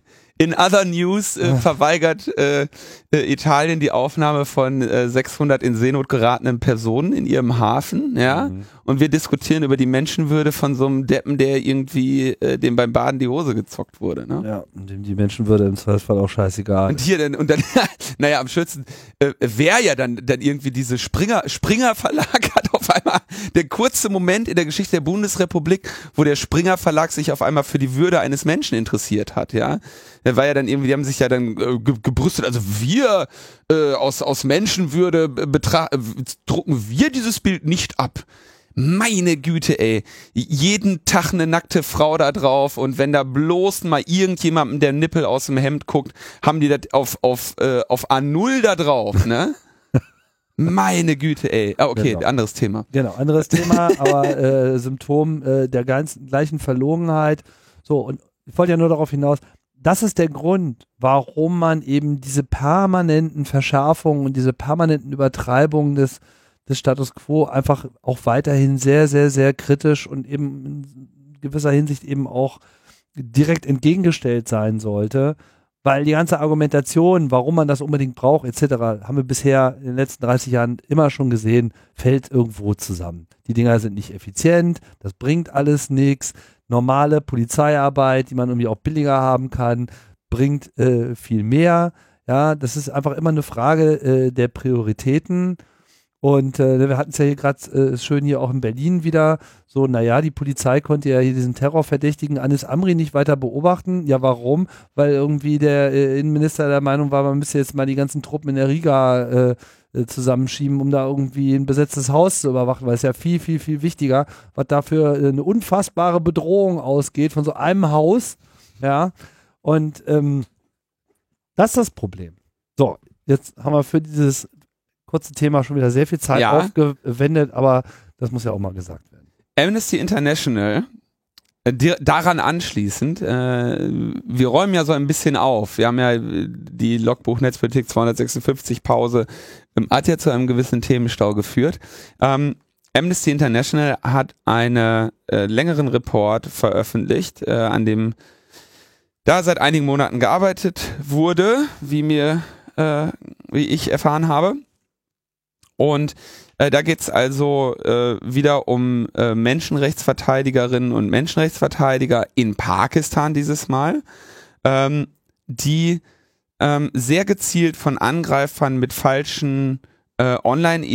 In other news äh, verweigert äh, äh, Italien die Aufnahme von äh, 600 in Seenot geratenen Personen in ihrem Hafen, ja. Mhm. Und wir diskutieren über die Menschenwürde von so einem Deppen, der irgendwie äh, dem beim Baden die Hose gezockt wurde, ne? Ja, und dem die Menschenwürde im Zweifelsfall auch scheißegal. Und hier dann und dann, naja, am schönsten äh, wäre ja dann dann irgendwie diese Springer Springer Verlag hat auf einmal der kurze Moment in der Geschichte der Bundesrepublik, wo der Springer Verlag sich auf einmal für die Würde eines Menschen interessiert hat, ja. Der war ja dann irgendwie, die haben sich ja dann äh, ge gebrüstet, also wir äh, aus, aus Menschenwürde betrachten, äh, drucken wir dieses Bild nicht ab. Meine Güte, ey. Jeden Tag eine nackte Frau da drauf und wenn da bloß mal irgendjemandem der Nippel aus dem Hemd guckt, haben die das auf, auf, äh, auf A0 da drauf, ne? Meine Güte, ey. Ah, okay, genau. anderes Thema. Genau, anderes Thema, aber äh, Symptom äh, der ganzen gleichen Verlogenheit. So, und ich wollte ja nur darauf hinaus, das ist der Grund, warum man eben diese permanenten Verschärfungen und diese permanenten Übertreibungen des, des Status quo einfach auch weiterhin sehr, sehr, sehr kritisch und eben in gewisser Hinsicht eben auch direkt entgegengestellt sein sollte. Weil die ganze Argumentation, warum man das unbedingt braucht, etc., haben wir bisher in den letzten 30 Jahren immer schon gesehen, fällt irgendwo zusammen. Die Dinger sind nicht effizient, das bringt alles nichts. Normale Polizeiarbeit, die man irgendwie auch billiger haben kann, bringt äh, viel mehr. Ja, das ist einfach immer eine Frage äh, der Prioritäten. Und äh, wir hatten es ja hier gerade äh, schön hier auch in Berlin wieder. So, naja, die Polizei konnte ja hier diesen Terrorverdächtigen Anis Amri nicht weiter beobachten. Ja, warum? Weil irgendwie der äh, Innenminister der Meinung war, man müsste jetzt mal die ganzen Truppen in der Riga äh, äh, zusammenschieben, um da irgendwie ein besetztes Haus zu überwachen, weil es ja viel, viel, viel wichtiger, was dafür eine unfassbare Bedrohung ausgeht von so einem Haus. Ja. Und ähm, das ist das Problem. So, jetzt haben wir für dieses kurze Thema schon wieder sehr viel Zeit ja. aufgewendet, aber das muss ja auch mal gesagt werden. Amnesty International, äh, daran anschließend, äh, wir räumen ja so ein bisschen auf. Wir haben ja äh, die Logbuch Netzpolitik 256 Pause, ähm, hat ja zu einem gewissen Themenstau geführt. Ähm, Amnesty International hat einen äh, längeren Report veröffentlicht, äh, an dem da seit einigen Monaten gearbeitet wurde, wie mir, äh, wie ich erfahren habe. Und äh, da geht's also äh, wieder um äh, Menschenrechtsverteidigerinnen und Menschenrechtsverteidiger in Pakistan dieses Mal, ähm, die ähm, sehr gezielt von Angreifern mit falschen äh, online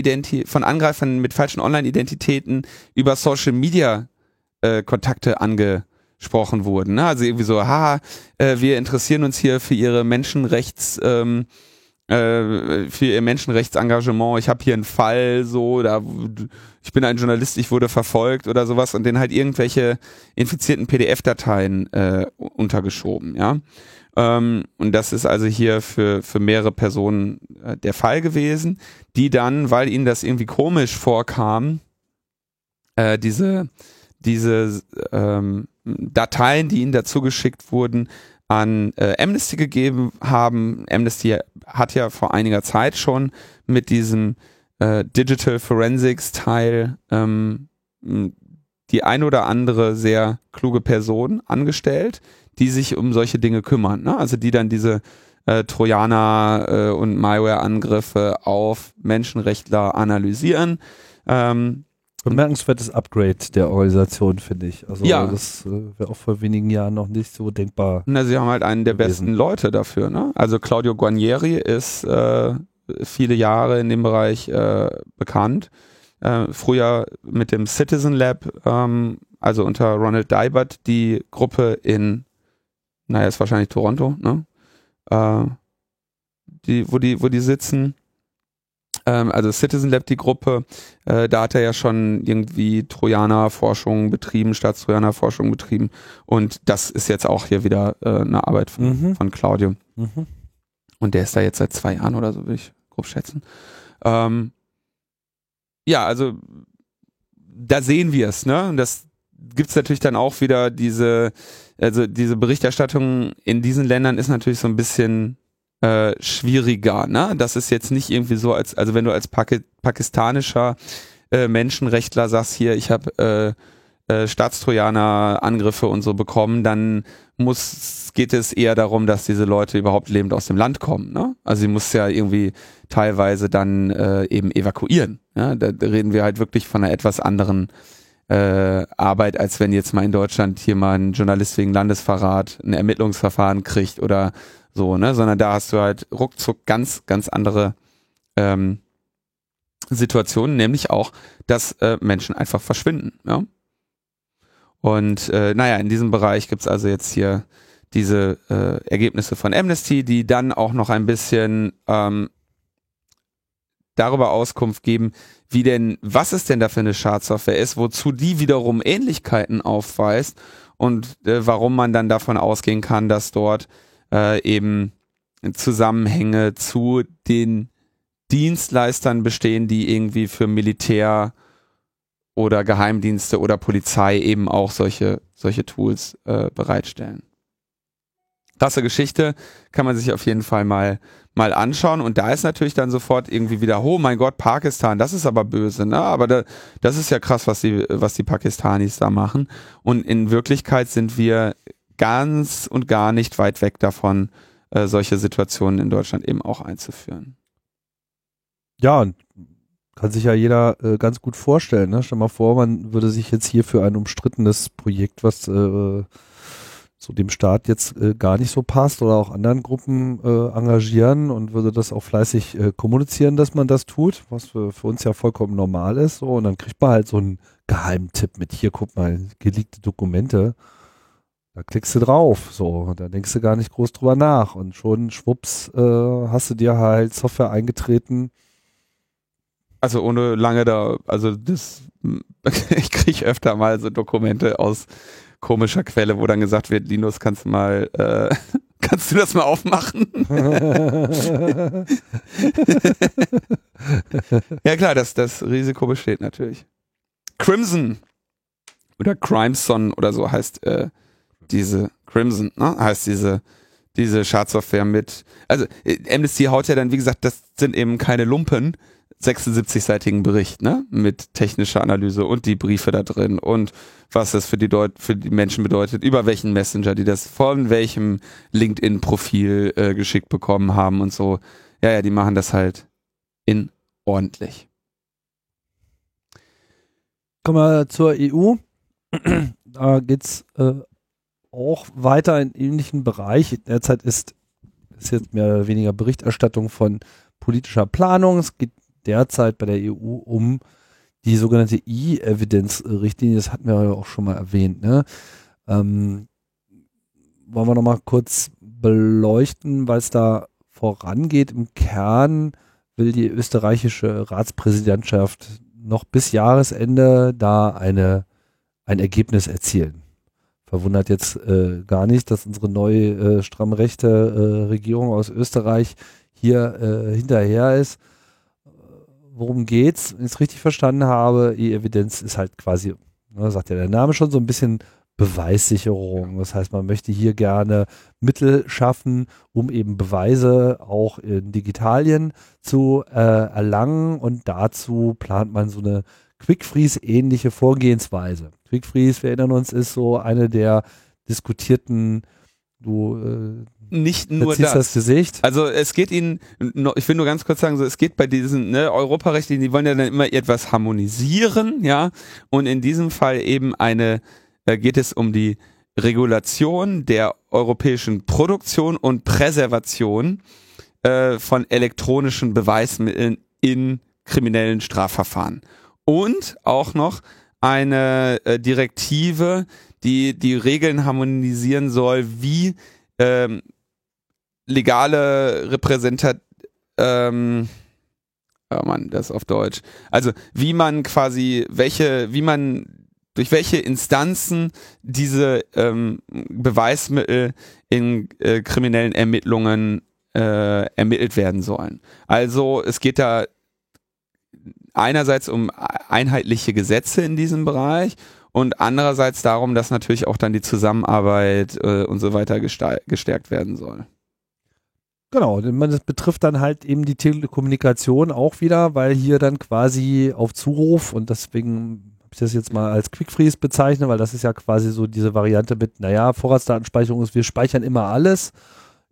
von Angreifern mit falschen Online-Identitäten über Social Media äh, Kontakte angesprochen wurden. Ne? Also irgendwie so, haha, äh, wir interessieren uns hier für ihre Menschenrechts ähm, äh, für ihr Menschenrechtsengagement, ich habe hier einen Fall, so, da ich bin ein Journalist, ich wurde verfolgt oder sowas und den halt irgendwelche infizierten PDF-Dateien äh, untergeschoben, ja. Ähm, und das ist also hier für, für mehrere Personen äh, der Fall gewesen, die dann, weil ihnen das irgendwie komisch vorkam, äh, diese, diese ähm, Dateien, die ihnen dazu geschickt wurden, an äh, Amnesty gegeben haben. Amnesty hat ja vor einiger Zeit schon mit diesem äh, Digital Forensics Teil ähm, die ein oder andere sehr kluge Person angestellt, die sich um solche Dinge kümmern. Ne? Also die dann diese äh, Trojaner äh, und Malware-Angriffe auf Menschenrechtler analysieren. Ähm, bemerkenswertes Upgrade der Organisation, finde ich. Also ja. das äh, wäre auch vor wenigen Jahren noch nicht so denkbar. Na, sie haben halt einen der gewesen. besten Leute dafür, ne? Also Claudio Guarnieri ist äh, viele Jahre in dem Bereich äh, bekannt. Äh, früher mit dem Citizen Lab, ähm, also unter Ronald Dybert, die Gruppe in, naja, ist wahrscheinlich Toronto, ne? Äh, die, wo die, wo die sitzen ähm, also Citizen Lab, die Gruppe, äh, da hat er ja schon irgendwie Trojaner-Forschung betrieben, Staatstrojaner-Forschung betrieben. Und das ist jetzt auch hier wieder äh, eine Arbeit von, mhm. von Claudio. Mhm. Und der ist da jetzt seit zwei Jahren oder so, würde ich grob schätzen. Ähm, ja, also da sehen wir es, ne? Und das gibt's natürlich dann auch wieder diese, also diese Berichterstattung in diesen Ländern ist natürlich so ein bisschen äh, schwieriger. Ne? Das ist jetzt nicht irgendwie so, als also wenn du als Paki pakistanischer äh, Menschenrechtler sagst hier, ich habe äh, Staatstrojaner-Angriffe und so bekommen, dann muss, geht es eher darum, dass diese Leute überhaupt lebend aus dem Land kommen. Ne? Also sie muss ja irgendwie teilweise dann äh, eben evakuieren. Ja? Da, da reden wir halt wirklich von einer etwas anderen äh, Arbeit, als wenn jetzt mal in Deutschland hier mal ein Journalist wegen Landesverrat ein Ermittlungsverfahren kriegt oder so, ne? Sondern da hast du halt ruckzuck ganz, ganz andere ähm, Situationen, nämlich auch, dass äh, Menschen einfach verschwinden. Ja? Und äh, naja, in diesem Bereich gibt's also jetzt hier diese äh, Ergebnisse von Amnesty, die dann auch noch ein bisschen ähm, darüber Auskunft geben, wie denn, was es denn da für eine Schadsoftware ist, wozu die wiederum Ähnlichkeiten aufweist und äh, warum man dann davon ausgehen kann, dass dort äh, eben Zusammenhänge zu den Dienstleistern bestehen, die irgendwie für Militär oder Geheimdienste oder Polizei eben auch solche, solche Tools äh, bereitstellen. Krasse Geschichte, kann man sich auf jeden Fall mal, mal anschauen. Und da ist natürlich dann sofort irgendwie wieder, oh mein Gott, Pakistan, das ist aber böse, ne? Aber da, das ist ja krass, was die, was die Pakistanis da machen. Und in Wirklichkeit sind wir ganz und gar nicht weit weg davon, äh, solche Situationen in Deutschland eben auch einzuführen. Ja, und kann sich ja jeder äh, ganz gut vorstellen. Ne? Stell mal vor, man würde sich jetzt hier für ein umstrittenes Projekt, was äh, so dem Staat jetzt äh, gar nicht so passt oder auch anderen Gruppen äh, engagieren und würde das auch fleißig äh, kommunizieren, dass man das tut, was für, für uns ja vollkommen normal ist. So, und dann kriegt man halt so einen Geheimtipp mit, hier guck mal, geleakte Dokumente. Da klickst du drauf, so, da denkst du gar nicht groß drüber nach und schon schwupps äh, hast du dir halt Software eingetreten, also ohne lange da, also das, ich kriege öfter mal so Dokumente aus komischer Quelle, wo dann gesagt wird, Linus, kannst du mal, äh, kannst du das mal aufmachen? ja klar, das, das Risiko besteht natürlich. Crimson oder Crimeson oder so heißt äh, diese Crimson, ne? heißt diese diese Schadsoftware mit. Also äh, Amnesty haut ja dann, wie gesagt, das sind eben keine Lumpen, 76-seitigen Bericht, ne? Mit technischer Analyse und die Briefe da drin und was das für die, Deut für die Menschen bedeutet, über welchen Messenger die das von welchem LinkedIn-Profil äh, geschickt bekommen haben und so. Ja, ja, die machen das halt in ordentlich. Kommen wir zur EU. da geht's äh, auch weiter in ähnlichen Bereich. Derzeit ist, ist jetzt mehr oder weniger Berichterstattung von politischer Planung. Es geht derzeit bei der EU um die sogenannte E-Evidence-Richtlinie, das hatten wir ja auch schon mal erwähnt. Ne? Ähm, wollen wir nochmal kurz beleuchten, weil es da vorangeht. Im Kern will die österreichische Ratspräsidentschaft noch bis Jahresende da eine, ein Ergebnis erzielen. Verwundert jetzt äh, gar nicht, dass unsere neue äh, stramm äh, Regierung aus Österreich hier äh, hinterher ist worum geht's? Wenn ich es richtig verstanden habe, E-Evidenz ist halt quasi, ne, sagt ja der Name schon, so ein bisschen Beweissicherung. Das heißt, man möchte hier gerne Mittel schaffen, um eben Beweise auch in Digitalien zu äh, erlangen und dazu plant man so eine Quick-Freeze-ähnliche Vorgehensweise. Quick-Freeze, wir erinnern uns, ist so eine der diskutierten, du äh, nicht nur das. das Gesicht. Also es geht ihnen, ich will nur ganz kurz sagen, so es geht bei diesen ne, Europarechtlichen, die wollen ja dann immer etwas harmonisieren, ja, und in diesem Fall eben eine, da geht es um die Regulation der europäischen Produktion und Präservation äh, von elektronischen Beweismitteln in kriminellen Strafverfahren. Und auch noch eine äh, Direktive, die die Regeln harmonisieren soll, wie ähm, legale Repräsentat, ähm, oh Mann, das auf Deutsch. Also wie man quasi, welche, wie man, durch welche Instanzen diese ähm, Beweismittel in äh, kriminellen Ermittlungen äh, ermittelt werden sollen. Also es geht da einerseits um einheitliche Gesetze in diesem Bereich und andererseits darum, dass natürlich auch dann die Zusammenarbeit äh, und so weiter gestärkt werden soll. Genau, das betrifft dann halt eben die Telekommunikation auch wieder, weil hier dann quasi auf Zuruf und deswegen habe ich das jetzt mal als Quick Freeze bezeichne, weil das ist ja quasi so diese Variante mit, naja, Vorratsdatenspeicherung ist, wir speichern immer alles,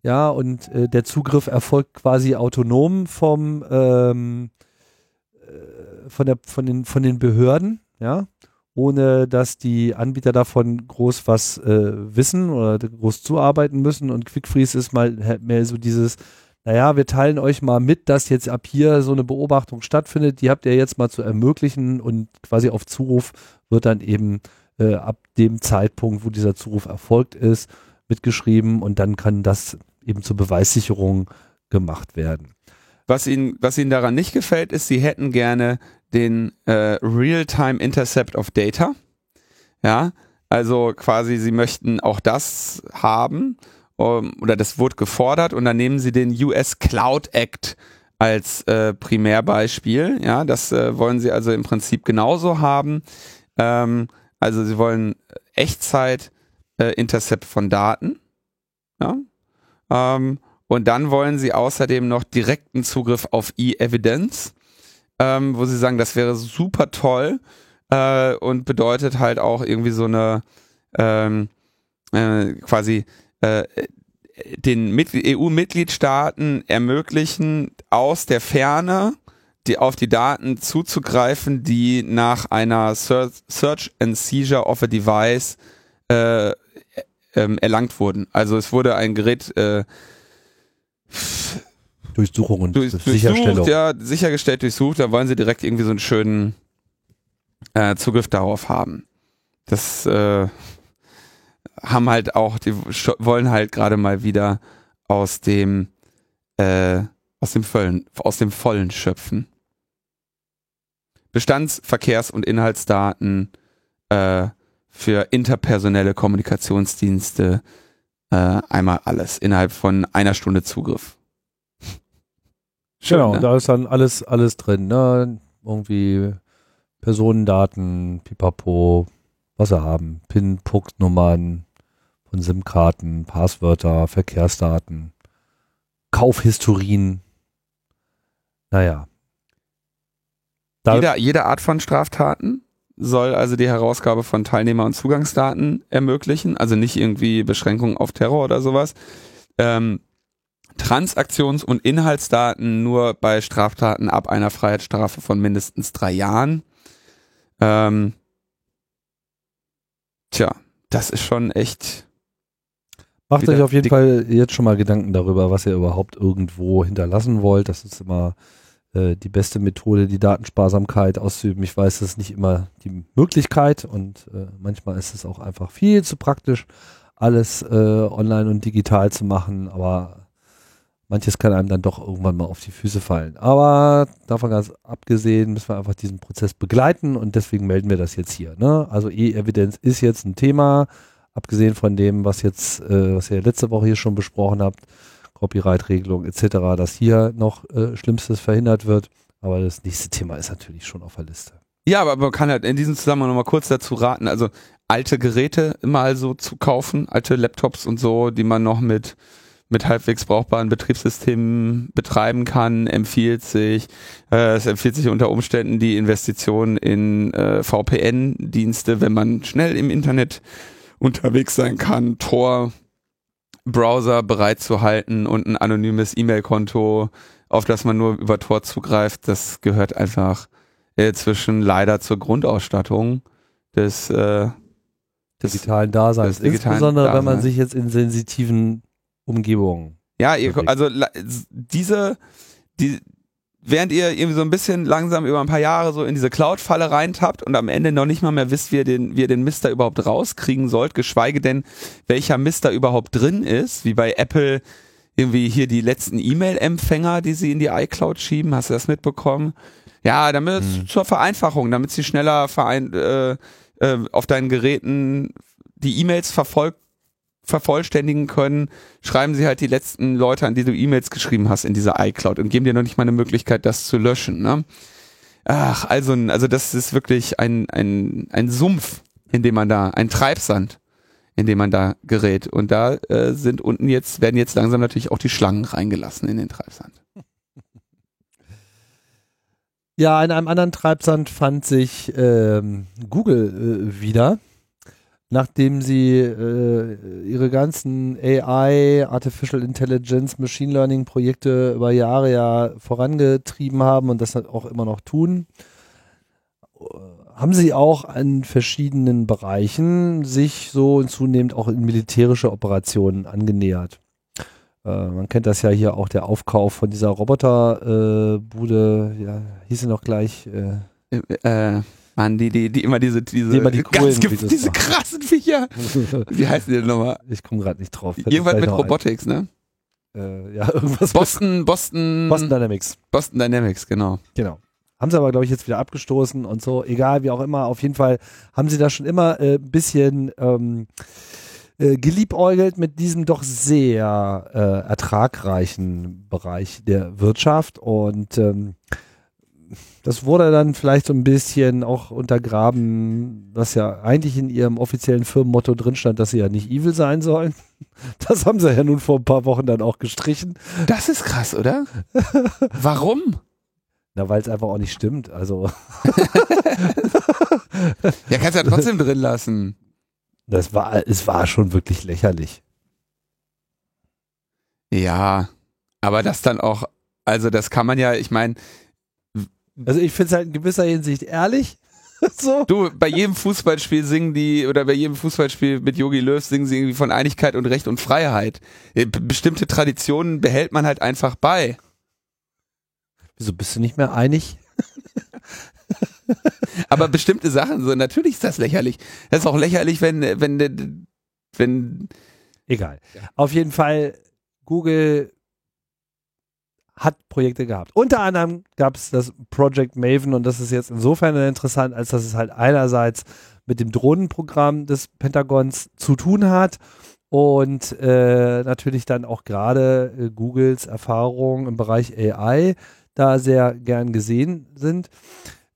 ja, und äh, der Zugriff erfolgt quasi autonom vom ähm, äh, von der von den von den Behörden, ja, ohne dass die Anbieter davon groß was äh, wissen oder groß zuarbeiten müssen. Und Quick Freeze ist mal mehr so dieses, naja, wir teilen euch mal mit, dass jetzt ab hier so eine Beobachtung stattfindet. Die habt ihr jetzt mal zu ermöglichen und quasi auf Zuruf wird dann eben äh, ab dem Zeitpunkt, wo dieser Zuruf erfolgt ist, mitgeschrieben und dann kann das eben zur Beweissicherung gemacht werden. Was ihnen, was ihnen daran nicht gefällt, ist, sie hätten gerne den äh, Real-Time Intercept of Data. Ja, also quasi, sie möchten auch das haben um, oder das wurde gefordert und dann nehmen sie den US Cloud Act als äh, Primärbeispiel. Ja, das äh, wollen sie also im Prinzip genauso haben. Ähm, also sie wollen Echtzeit äh, Intercept von Daten. Ja. Ähm, und dann wollen sie außerdem noch direkten Zugriff auf E-Evidence, ähm, wo sie sagen, das wäre super toll äh, und bedeutet halt auch irgendwie so eine ähm, äh, quasi äh, den EU-Mitgliedstaaten ermöglichen, aus der Ferne die, auf die Daten zuzugreifen, die nach einer Search and Seizure of a Device äh, ähm, erlangt wurden. Also es wurde ein Gerät äh, Durchsuchung und durch, Sicherstellung. Ja, sichergestellt, durchsucht, da wollen sie direkt irgendwie so einen schönen äh, Zugriff darauf haben. Das äh, haben halt auch, die wollen halt gerade mal wieder aus dem äh, aus dem vollen, aus dem vollen schöpfen. Bestands-, Verkehrs- und Inhaltsdaten äh, für interpersonelle Kommunikationsdienste äh, einmal alles innerhalb von einer Stunde Zugriff. Schön, genau, ne? da ist dann alles, alles drin, ne? Irgendwie Personendaten, Pipapo, was sie haben, PIN, Punktnummern von SIM-Karten, Passwörter, Verkehrsdaten, Kaufhistorien. Naja. Da jede, jede Art von Straftaten soll also die Herausgabe von Teilnehmer- und Zugangsdaten ermöglichen, also nicht irgendwie Beschränkungen auf Terror oder sowas. Ähm, Transaktions- und Inhaltsdaten nur bei Straftaten ab einer Freiheitsstrafe von mindestens drei Jahren. Ähm, tja, das ist schon echt. Macht euch auf jeden Fall jetzt schon mal Gedanken darüber, was ihr überhaupt irgendwo hinterlassen wollt. Das ist immer äh, die beste Methode, die Datensparsamkeit auszuüben. Ich weiß, das ist nicht immer die Möglichkeit und äh, manchmal ist es auch einfach viel zu praktisch, alles äh, online und digital zu machen, aber manches kann einem dann doch irgendwann mal auf die Füße fallen. Aber davon ganz abgesehen müssen wir einfach diesen Prozess begleiten und deswegen melden wir das jetzt hier. Ne? Also E-Evidenz ist jetzt ein Thema, abgesehen von dem, was jetzt, äh, was ihr letzte Woche hier schon besprochen habt Copyright-Regelung etc., dass hier noch äh, Schlimmstes verhindert wird. Aber das nächste Thema ist natürlich schon auf der Liste. Ja, aber man kann halt in diesem Zusammenhang nochmal kurz dazu raten, also alte Geräte immer also zu kaufen, alte Laptops und so, die man noch mit mit halbwegs brauchbaren Betriebssystemen betreiben kann, empfiehlt sich. Äh, es empfiehlt sich unter Umständen die Investition in äh, VPN-Dienste, wenn man schnell im Internet unterwegs sein kann. Tor Browser bereitzuhalten und ein anonymes E-Mail-Konto, auf das man nur über Tor zugreift, das gehört einfach inzwischen leider zur Grundausstattung des, äh, des digitalen Daseins. Des digitalen Insbesondere Daseins. wenn man sich jetzt in sensitiven Umgebungen. Ja, ihr, also diese, die, während ihr irgendwie so ein bisschen langsam über ein paar Jahre so in diese Cloud-Falle reintappt und am Ende noch nicht mal mehr wisst, wie ihr den, wie ihr den Mister überhaupt rauskriegen sollt, geschweige denn, welcher Mister überhaupt drin ist, wie bei Apple irgendwie hier die letzten E-Mail-Empfänger, die sie in die iCloud schieben, hast du das mitbekommen? Ja, damit hm. zur Vereinfachung, damit sie schneller verein, äh, äh, auf deinen Geräten die E-Mails verfolgt vervollständigen können, schreiben sie halt die letzten Leute, an die du E-Mails geschrieben hast, in diese iCloud und geben dir noch nicht mal eine Möglichkeit, das zu löschen. Ne? Ach, also, also das ist wirklich ein, ein, ein Sumpf, in dem man da, ein Treibsand, in dem man da gerät. Und da äh, sind unten jetzt, werden jetzt langsam natürlich auch die Schlangen reingelassen in den Treibsand. Ja, in einem anderen Treibsand fand sich ähm, Google äh, wieder, nachdem sie äh, ihre ganzen AI, Artificial Intelligence, Machine Learning Projekte über Jahre ja vorangetrieben haben und das auch immer noch tun, äh, haben sie auch an verschiedenen Bereichen sich so zunehmend auch in militärische Operationen angenähert. Äh, man kennt das ja hier auch, der Aufkauf von dieser Roboterbude, äh, ja, hieß sie noch gleich. Äh, äh, Mann, die, die, die immer diese, diese, Die immer die ganz, diese krassen Viecher. Wie heißen die denn nochmal? ich komme gerade nicht drauf. Mir Irgendwas mit noch ein. Robotics, ne? Äh, ja, irgendwas Boston, Boston, Boston Dynamics. Boston Dynamics, genau. Genau. Haben sie aber, glaube ich, jetzt wieder abgestoßen und so. Egal, wie auch immer. Auf jeden Fall haben sie da schon immer ein äh, bisschen ähm, äh, geliebäugelt mit diesem doch sehr äh, ertragreichen Bereich der Wirtschaft. Und ähm, das wurde dann vielleicht so ein bisschen auch untergraben, was ja eigentlich in ihrem offiziellen Firmenmotto drin stand, dass sie ja nicht evil sein sollen. Das haben sie ja nun vor ein paar Wochen dann auch gestrichen. Das ist krass, oder? Warum? Na, weil es einfach auch nicht stimmt. Also Ja, kannst ja trotzdem drin lassen. Das war, es war schon wirklich lächerlich. Ja, aber das dann auch, also das kann man ja, ich meine, Also ich finde es halt in gewisser Hinsicht ehrlich. so. du, bei jedem Fußballspiel singen die, oder bei jedem Fußballspiel mit Yogi Löw singen sie irgendwie von Einigkeit und Recht und Freiheit. Äh, Bestimmte Traditionen behält man halt einfach bei. Wieso bist du nicht mehr einig? Aber bestimmte Sachen, so natürlich ist das lächerlich. Das ist auch lächerlich, wenn, wenn, wenn, Egal. Auf jeden Fall, Google hat Projekte gehabt. Unter anderem gab es das Project Maven und das ist jetzt insofern interessant, als dass es halt einerseits mit dem Drohnenprogramm des Pentagons zu tun hat und äh, natürlich dann auch gerade äh, Googles Erfahrungen im Bereich AI da sehr gern gesehen sind.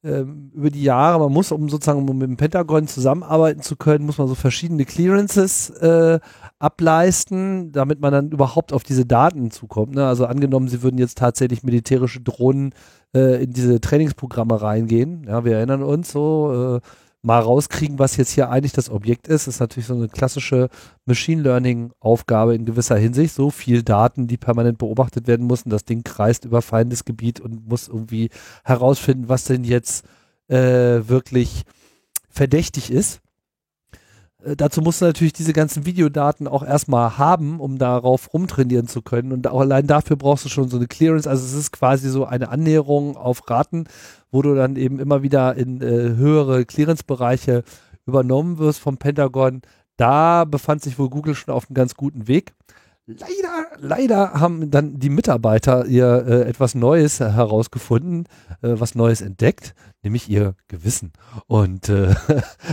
Ähm, über die Jahre, man muss, um sozusagen um mit dem Pentagon zusammenarbeiten zu können, muss man so verschiedene Clearances äh, ableisten, damit man dann überhaupt auf diese Daten zukommt. Ne? Also angenommen, sie würden jetzt tatsächlich militärische Drohnen äh, in diese Trainingsprogramme reingehen. Ja, wir erinnern uns so, äh, mal rauskriegen, was jetzt hier eigentlich das Objekt ist, ist natürlich so eine klassische Machine Learning Aufgabe in gewisser Hinsicht. So viel Daten, die permanent beobachtet werden müssen. Das Ding kreist über Feindesgebiet und muss irgendwie herausfinden, was denn jetzt äh, wirklich verdächtig ist. Äh, Dazu musst du natürlich diese ganzen Videodaten auch erstmal haben, um darauf rumtrainieren zu können. Und auch allein dafür brauchst du schon so eine Clearance. Also es ist quasi so eine Annäherung auf Raten, wo du dann eben immer wieder in äh, höhere Clearance-Bereiche übernommen wirst vom Pentagon. Da befand sich wohl Google schon auf einem ganz guten Weg. Leider, leider haben dann die Mitarbeiter ihr äh, etwas Neues herausgefunden, äh, was Neues entdeckt, nämlich ihr Gewissen. Und äh,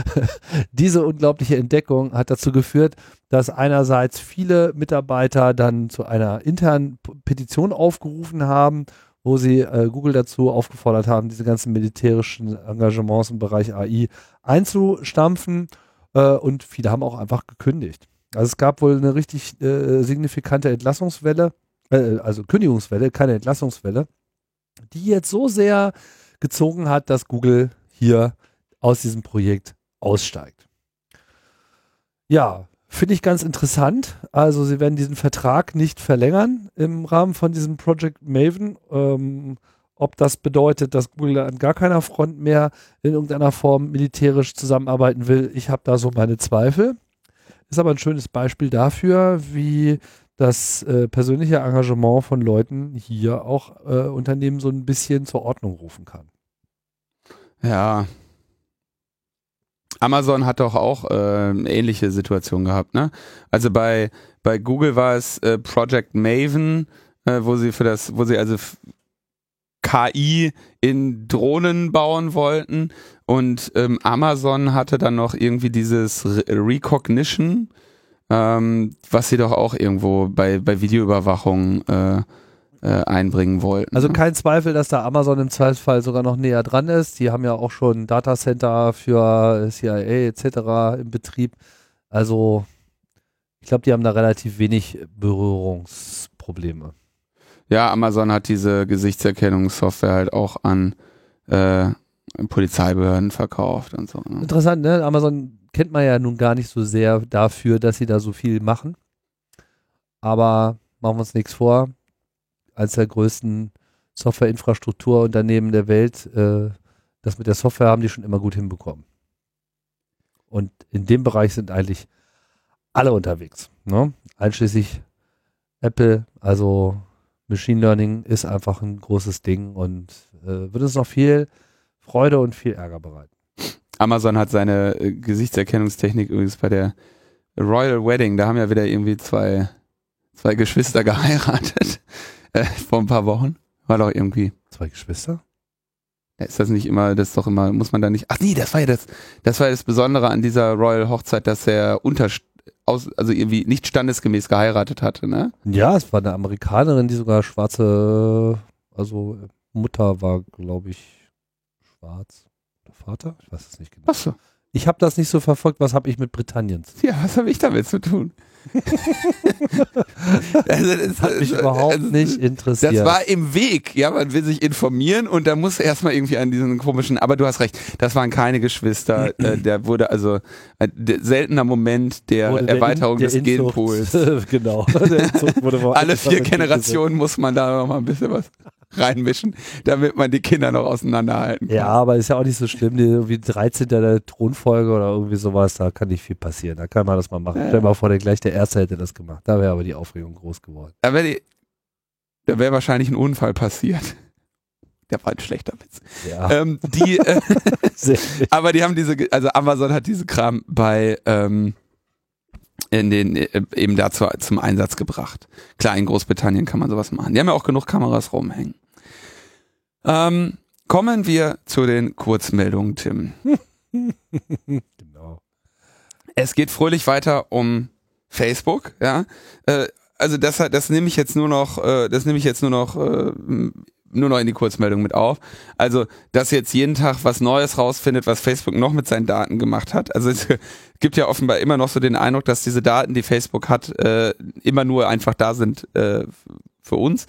diese unglaubliche Entdeckung hat dazu geführt, dass einerseits viele Mitarbeiter dann zu einer internen Petition aufgerufen haben, wo sie äh, Google dazu aufgefordert haben, diese ganzen militärischen Engagements im Bereich AI einzustampfen. Äh, und viele haben auch einfach gekündigt. Also es gab wohl eine richtig äh, signifikante Entlassungswelle, äh, also Kündigungswelle, keine Entlassungswelle, die jetzt so sehr gezogen hat, dass Google hier aus diesem Projekt aussteigt. Ja, finde ich ganz interessant. Also sie werden diesen Vertrag nicht verlängern im Rahmen von diesem Project Maven. Ähm, ob das bedeutet, dass Google an gar keiner Front mehr in irgendeiner Form militärisch zusammenarbeiten will, ich habe da so meine Zweifel. Ist aber ein schönes Beispiel dafür, wie das äh, persönliche Engagement von Leuten hier auch äh, Unternehmen so ein bisschen zur Ordnung rufen kann. ja. Amazon hat doch auch äh, ähnliche Situation gehabt, ne? Also bei, bei Google war es äh, Project Maven, äh, wo sie für das, wo sie also KI in Drohnen bauen wollten und ähm, Amazon hatte dann noch irgendwie dieses Re Recognition, ähm, was sie doch auch irgendwo bei, bei Videoüberwachung äh, äh, einbringen wollten. Also ne? kein Zweifel, dass da Amazon im Zweifelsfall sogar noch näher dran ist. Die haben ja auch schon Datacenter für CIA etc. im Betrieb. Also ich glaube, die haben da relativ wenig Berührungsprobleme. Ja, Amazon hat diese Gesichtserkennungssoftware halt auch an äh, Polizeibehörden verkauft und so. Ne? Interessant, ne? Amazon kennt man ja nun gar nicht so sehr dafür, dass sie da so viel machen. Aber machen wir uns nichts vor. Als der größten Softwareinfrastrukturunternehmen der Welt, äh, das mit der Software haben die schon immer gut hinbekommen. Und in dem Bereich sind eigentlich alle unterwegs. Ne? Einschließlich Apple. Also Machine Learning ist einfach ein großes Ding und äh, wird uns noch viel Freude und viel Ärger bereiten. Amazon hat seine äh, Gesichtserkennungstechnik übrigens bei der Royal Wedding, da haben ja wieder irgendwie zwei, zwei Geschwister geheiratet äh, vor ein paar Wochen. War doch irgendwie. Zwei Geschwister? Ist das nicht immer, das ist doch immer, muss man da nicht. Ach nee, das war ja das, das war ja das Besondere an dieser Royal Hochzeit, dass er unter, aus, also irgendwie nicht standesgemäß geheiratet hatte, ne? Ja, es war eine Amerikanerin, die sogar schwarze, also Mutter war, glaube ich, schwarz. Oder Vater? Ich weiß es nicht genau. Ach so. Ich habe das nicht so verfolgt. Was habe ich mit Britannien zu tun? Ja, was habe ich damit zu tun? also das, hat mich also, überhaupt also, nicht interessiert. Das war im Weg, ja, man will sich informieren und da muss erstmal irgendwie an diesen komischen, aber du hast recht, das waren keine Geschwister, äh, der wurde also ein seltener Moment der wurde Erweiterung der In, der des Genpools. genau. Alle vier Generationen muss man da noch mal ein bisschen was reinmischen, damit man die Kinder noch auseinanderhalten kann. Ja, aber ist ja auch nicht so schlimm, die, irgendwie 13. der Thronfolge oder irgendwie sowas, da kann nicht viel passieren. Da kann man das mal machen. Ja. Stell dir mal vor, der gleich der Erste hätte das gemacht. Da wäre aber die Aufregung groß geworden. Da wäre wär wahrscheinlich ein Unfall passiert. Der war ein schlechter Witz. Ja. Ähm, die, äh, aber die haben diese, also Amazon hat diese Kram bei ähm, in den äh, eben dazu zum Einsatz gebracht. Klar, in Großbritannien kann man sowas machen. Die haben ja auch genug Kameras rumhängen. Ähm, kommen wir zu den Kurzmeldungen, Tim. genau. Es geht fröhlich weiter um Facebook, ja. Äh, also das, das nehme ich jetzt nur noch, äh, das nehme ich jetzt nur noch, äh, nur noch in die Kurzmeldung mit auf. Also, dass jetzt jeden Tag was Neues rausfindet, was Facebook noch mit seinen Daten gemacht hat. Also es gibt ja offenbar immer noch so den Eindruck, dass diese Daten, die Facebook hat, äh, immer nur einfach da sind äh, für uns.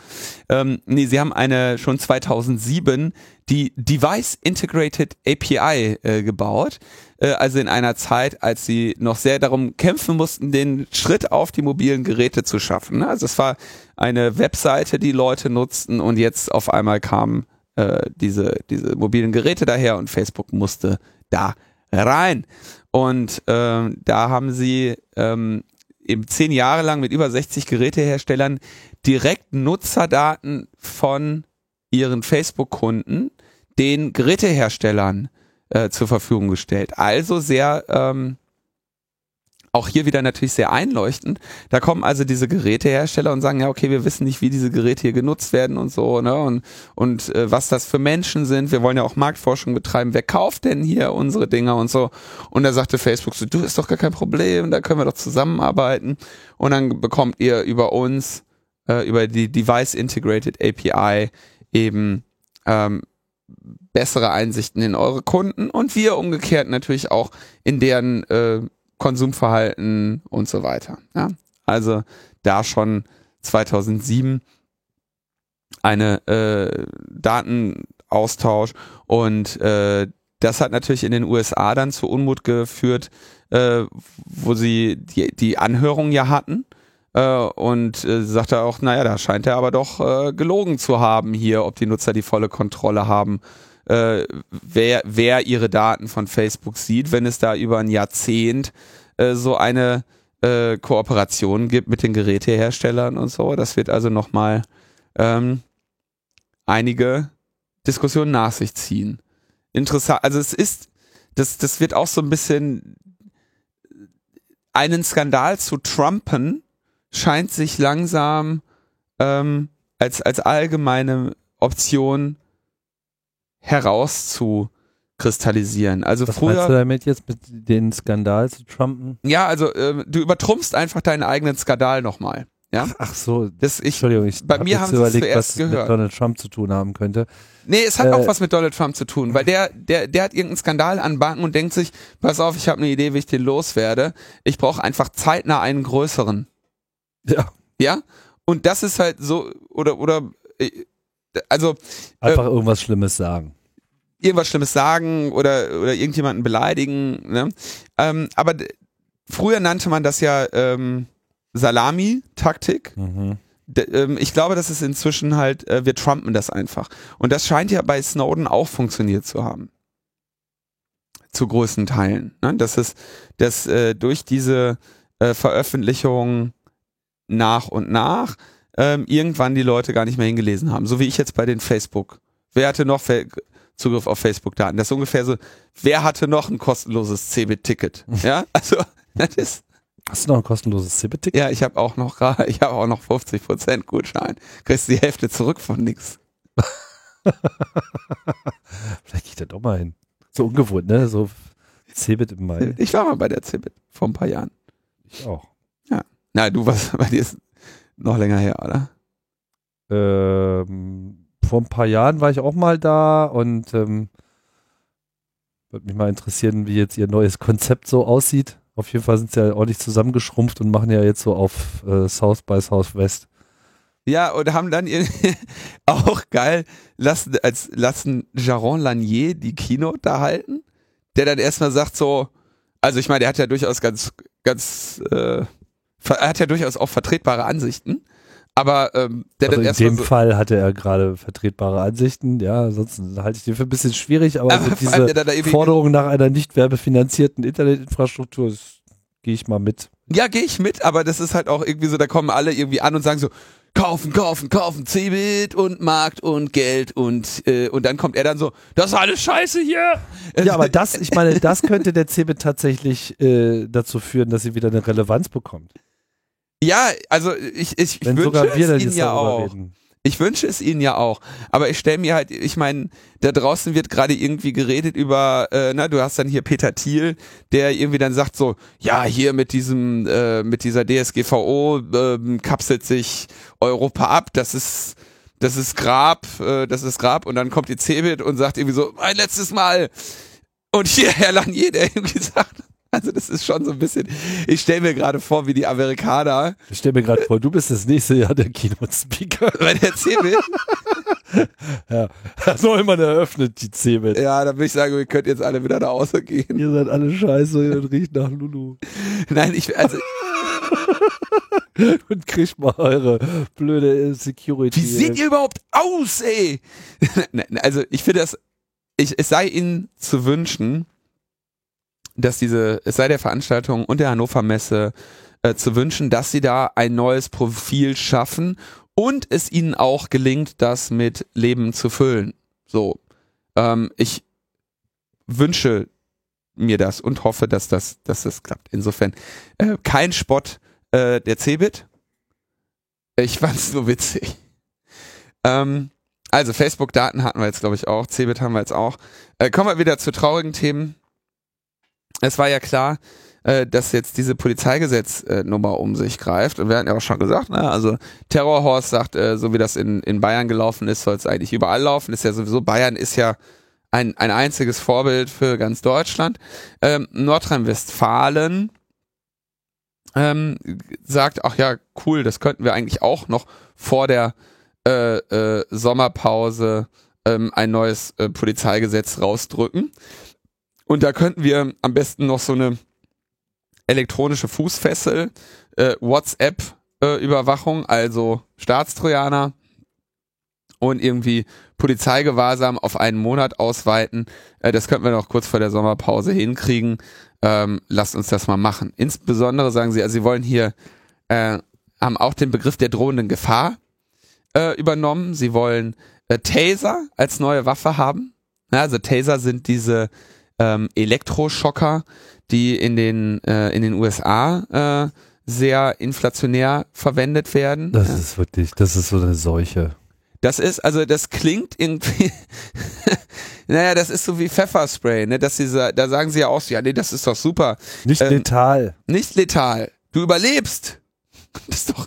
Ähm, nee, sie haben eine schon 2007 die Device Integrated API äh, gebaut. Äh, also in einer Zeit, als sie noch sehr darum kämpfen mussten, den Schritt auf die mobilen Geräte zu schaffen. Ne? Also es war eine Webseite, die Leute nutzten und jetzt auf einmal kamen äh, diese, diese mobilen Geräte daher und Facebook musste da rein. Und ähm, da haben sie ähm, eben zehn Jahre lang mit über 60 Geräteherstellern direkt Nutzerdaten von ihren Facebook-Kunden den Geräteherstellern äh, zur Verfügung gestellt. Also sehr ähm, auch hier wieder natürlich sehr einleuchtend. Da kommen also diese Gerätehersteller und sagen, ja, okay, wir wissen nicht, wie diese Geräte hier genutzt werden und so, ne? Und, und äh, was das für Menschen sind. Wir wollen ja auch Marktforschung betreiben. Wer kauft denn hier unsere Dinger und so? Und da sagte Facebook so, du ist doch gar kein Problem, da können wir doch zusammenarbeiten. Und dann bekommt ihr über uns, äh, über die Device Integrated API eben ähm, bessere Einsichten in eure Kunden und wir umgekehrt natürlich auch in deren äh, Konsumverhalten und so weiter. Ja? Also da schon 2007 eine äh, Datenaustausch und äh, das hat natürlich in den USA dann zu Unmut geführt, äh, wo sie die, die Anhörung ja hatten äh, und äh, sagte auch, naja, da scheint er aber doch äh, gelogen zu haben hier, ob die Nutzer die volle Kontrolle haben äh, wer, wer ihre Daten von Facebook sieht, wenn es da über ein Jahrzehnt äh, so eine äh, Kooperation gibt mit den Geräteherstellern und so. Das wird also nochmal ähm, einige Diskussionen nach sich ziehen. Interessant, also es ist, das, das wird auch so ein bisschen einen Skandal zu trumpen, scheint sich langsam ähm, als, als allgemeine Option herauszukristallisieren. Also Was früher. Meinst du damit jetzt mit den Skandal zu trumpen? Ja, also äh, du übertrumpfst einfach deinen eigenen Skandal nochmal. Ja? Ach so, das, ich, Entschuldigung, ich bei mir haben sie überlegt, was gehört. mit Donald Trump zu tun haben könnte. Nee, es hat äh, auch was mit Donald Trump zu tun, weil der, der, der hat irgendeinen Skandal an Banken und denkt sich, pass auf, ich habe eine Idee, wie ich den loswerde. Ich brauche einfach zeitnah einen größeren. Ja. Ja? Und das ist halt so, oder, oder, äh, also. Einfach äh, irgendwas Schlimmes sagen. Irgendwas Schlimmes sagen oder, oder irgendjemanden beleidigen. Ne? Ähm, aber früher nannte man das ja ähm, Salami-Taktik. Mhm. Ähm, ich glaube, das ist inzwischen halt, äh, wir trumpen das einfach. Und das scheint ja bei Snowden auch funktioniert zu haben. Zu größten Teilen. Ne? Das ist, dass äh, durch diese äh, Veröffentlichung nach und nach ähm, irgendwann die Leute gar nicht mehr hingelesen haben. So wie ich jetzt bei den Facebook. Wer hatte noch Zugriff auf Facebook-Daten? Das ist ungefähr so, wer hatte noch ein kostenloses CeBIT-Ticket? ja, also das ist Hast du noch ein kostenloses Cebit-Ticket? Ja, ich habe auch noch ich habe auch noch 50% Gutschein. Kriegst die Hälfte zurück von nix. Vielleicht geht er doch mal hin. So ungewohnt, ne? So Cebit im Mai. Ich war mal bei der Cebit vor ein paar Jahren. Ich auch. Ja. Na, du warst bei dir ist noch länger her, oder? Ähm, vor ein paar Jahren war ich auch mal da und ähm, würde mich mal interessieren, wie jetzt ihr neues Konzept so aussieht. Auf jeden Fall sind sie ja ordentlich zusammengeschrumpft und machen ja jetzt so auf äh, South by Southwest. Ja, und haben dann auch geil, lassen, als, lassen Jaron Lanier die Keynote da halten, der dann erstmal sagt so, also ich meine, der hat ja durchaus ganz, ganz, äh, er hat ja durchaus auch vertretbare Ansichten. Aber ähm, der also dann in dem so Fall hatte er gerade vertretbare Ansichten, ja, ansonsten halte ich den für ein bisschen schwierig, aber, aber so diese Forderung nach einer nicht werbefinanzierten Internetinfrastruktur, gehe ich mal mit. Ja, gehe ich mit, aber das ist halt auch irgendwie so, da kommen alle irgendwie an und sagen so, kaufen, kaufen, kaufen, Cebit und Markt und Geld und äh, und dann kommt er dann so, das ist alles scheiße hier. Ja, aber das, ich meine, das könnte der Cebit tatsächlich äh, dazu führen, dass sie wieder eine Relevanz bekommt. Ja, also ich, ich, ich wünsche es ihnen ja auch. Reden. Ich wünsche es ihnen ja auch. Aber ich stelle mir halt, ich meine, da draußen wird gerade irgendwie geredet über, äh, na, du hast dann hier Peter Thiel, der irgendwie dann sagt so, ja, hier mit diesem, äh, mit dieser DSGVO äh, kapselt sich Europa ab, das ist, das ist Grab, äh, das ist Grab und dann kommt die Cebit und sagt irgendwie so, ein letztes Mal. Und hier Herr Lanier, der irgendwie sagt, also das ist schon so ein bisschen, ich stelle mir gerade vor, wie die Amerikaner. Ich stelle mir gerade vor, du bist das nächste Jahr der Keynote-Speaker. Bei der CeBIT? ja, noch immer eröffnet, die CeBIT. Ja, dann würde ich sagen, ihr könnt jetzt alle wieder nach Hause gehen. Ihr seid alle scheiße und riecht nach Lulu. Nein, ich, also... und kriegt mal eure blöde Security. Wie seht ihr überhaupt aus, ey? also ich finde das, ich, es sei ihnen zu wünschen, dass diese, es sei der Veranstaltung und der Hannover Messe äh, zu wünschen, dass sie da ein neues Profil schaffen und es ihnen auch gelingt, das mit Leben zu füllen. So, ähm, ich wünsche mir das und hoffe, dass das, dass das klappt. Insofern äh, kein Spott äh, der Cebit. Ich fand's nur witzig. Ähm, also Facebook-Daten hatten wir jetzt, glaube ich, auch. Cebit haben wir jetzt auch. Äh, kommen wir wieder zu traurigen Themen es war ja klar, äh, dass jetzt diese Polizeigesetznummer um sich greift. Und wir hatten ja auch schon gesagt, ne, also Terrorhorst sagt, äh, so wie das in, in Bayern gelaufen ist, soll es eigentlich überall laufen. Ist ja sowieso, Bayern ist ja ein, ein einziges Vorbild für ganz Deutschland. Ähm, Nordrhein-Westfalen ähm, sagt, ach ja, cool, das könnten wir eigentlich auch noch vor der äh, äh, Sommerpause ähm, ein neues äh, Polizeigesetz rausdrücken. Und da könnten wir am besten noch so eine elektronische Fußfessel, äh, WhatsApp-Überwachung, äh, also Staatstrojaner und irgendwie Polizeigewahrsam auf einen Monat ausweiten. Äh, das könnten wir noch kurz vor der Sommerpause hinkriegen. Ähm, lasst uns das mal machen. Insbesondere sagen sie, also sie wollen hier, äh, haben auch den Begriff der drohenden Gefahr äh, übernommen. Sie wollen äh, Taser als neue Waffe haben. Ja, also Taser sind diese ähm, Elektroschocker, die in den, äh, in den USA äh, sehr inflationär verwendet werden. Das ja. ist wirklich, das ist so eine Seuche. Das ist, also das klingt irgendwie, naja, das ist so wie Pfefferspray, ne? Dass sie, da sagen sie ja auch, ja, nee, das ist doch super. Nicht ähm, letal. Nicht letal. Du überlebst. Das ist doch,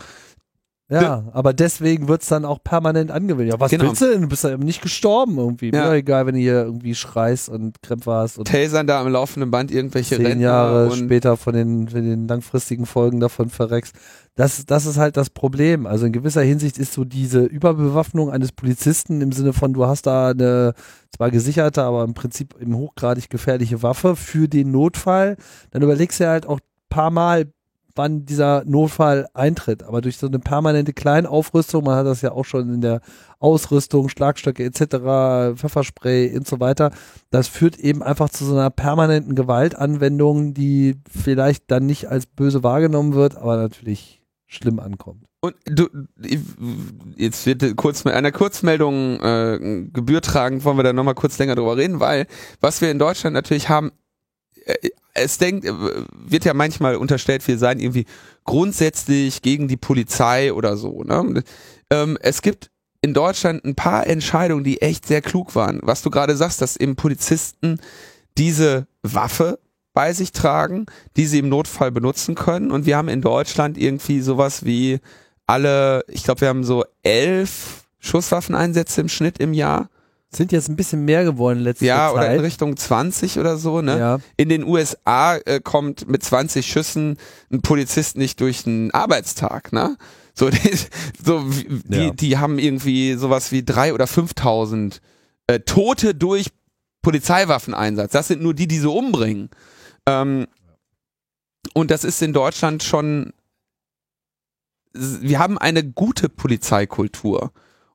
Ja, aber deswegen wird's dann auch permanent angewendet. Ja, was Genau. willst du denn? Du bist ja eben nicht gestorben irgendwie. Ja. Ja. egal, wenn du hier irgendwie schreist und Krämpfe hast und Tasern da am laufenden Band irgendwelche zehn Rentner Jahre später von den, von den langfristigen Folgen davon verreckst. Das, das ist halt das Problem. Also in gewisser Hinsicht ist so diese Überbewaffnung eines Polizisten im Sinne von, du hast da eine zwar gesicherte, aber im Prinzip eben hochgradig gefährliche Waffe für den Notfall. Dann überlegst du ja halt auch paar Mal, wann dieser Notfall eintritt. Aber durch so eine permanente Kleinaufrüstung, man hat das ja auch schon in der Ausrüstung, Schlagstöcke etc., Pfefferspray und so weiter, das führt eben einfach zu so einer permanenten Gewaltanwendung, die vielleicht dann nicht als böse wahrgenommen wird, aber natürlich schlimm ankommt. Und du, jetzt wird kurz mit einer Kurzmeldung äh, Gebühr tragen, wollen wir da nochmal kurz länger drüber reden, weil was wir in Deutschland natürlich haben, es denkt, äh, wird ja manchmal unterstellt, wir seien irgendwie grundsätzlich gegen die Polizei oder so. Ne? Ähm, es gibt in Deutschland ein paar Entscheidungen, die echt sehr klug waren. Was du gerade sagst, dass eben Polizisten diese Waffe bei sich tragen, die sie im Notfall benutzen können. Und wir haben in Deutschland irgendwie sowas wie alle, ich glaube, wir haben so elf Schusswaffeneinsätze im Schnitt im Jahr. Sind jetzt ein bisschen mehr geworden in letzter Ja, oder in. Richtung 20 oder so, ne? ja. In den USA äh, kommt mit 20 Schüssen ein Polizist nicht durch einen Arbeitstag, ne? So, die, so die, Ja. die haben irgendwie sowas wie drei oder 5.000 äh, Tote durch Polizeiwaffeneinsatz. Das sind nur die, die sie umbringen. Ähm, und das ist in Deutschland schon. Wir haben eine gute Polizeikultur.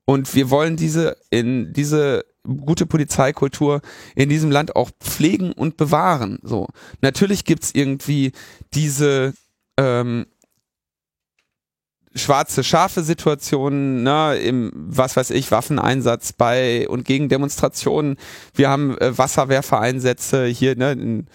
Und wir wollen diese in diese gute Polizeikultur in diesem Land auch pflegen und bewahren. So. Natürlich gibt's irgendwie diese ähm, schwarze Schafe Situationen, ne, im, was weiß ich, Waffeneinsatz bei und gegen Demonstrationen. Wir haben äh, Wasserwerfereinsätze hier, ne, in,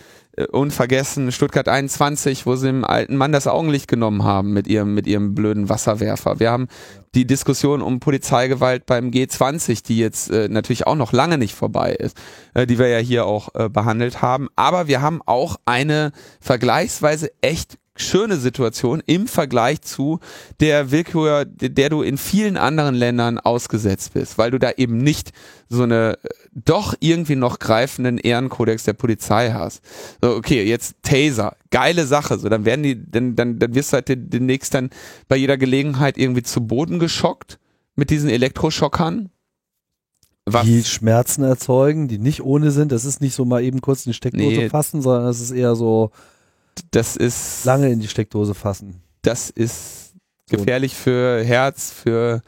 unvergessen Stuttgart 21, wo sie dem alten Mann das Augenlicht genommen haben mit ihrem, mit ihrem blöden Wasserwerfer. Wir haben die Diskussion um Polizeigewalt beim G20, die jetzt äh, natürlich auch noch lange nicht vorbei ist, äh, die wir ja hier auch äh, behandelt haben. Aber wir haben auch eine vergleichsweise echt schöne Situation im Vergleich zu der Willkür, der du in vielen anderen Ländern ausgesetzt bist, weil du da eben nicht so eine äh, doch irgendwie noch greifenden Ehrenkodex der Polizei hast. So, okay, jetzt Taser, geile Sache, so dann werden die, dann, dann, dann wirst du halt den- demnächst dann bei jeder Gelegenheit irgendwie zu Boden geschockt mit diesen Elektroschockern. Was? Die Schmerzen erzeugen, die nicht ohne sind. Das ist nicht so mal eben kurz in die Steckdose Nee. fassen, sondern das ist eher so Das ist lange in die Steckdose fassen. das ist gefährlich für Herz, für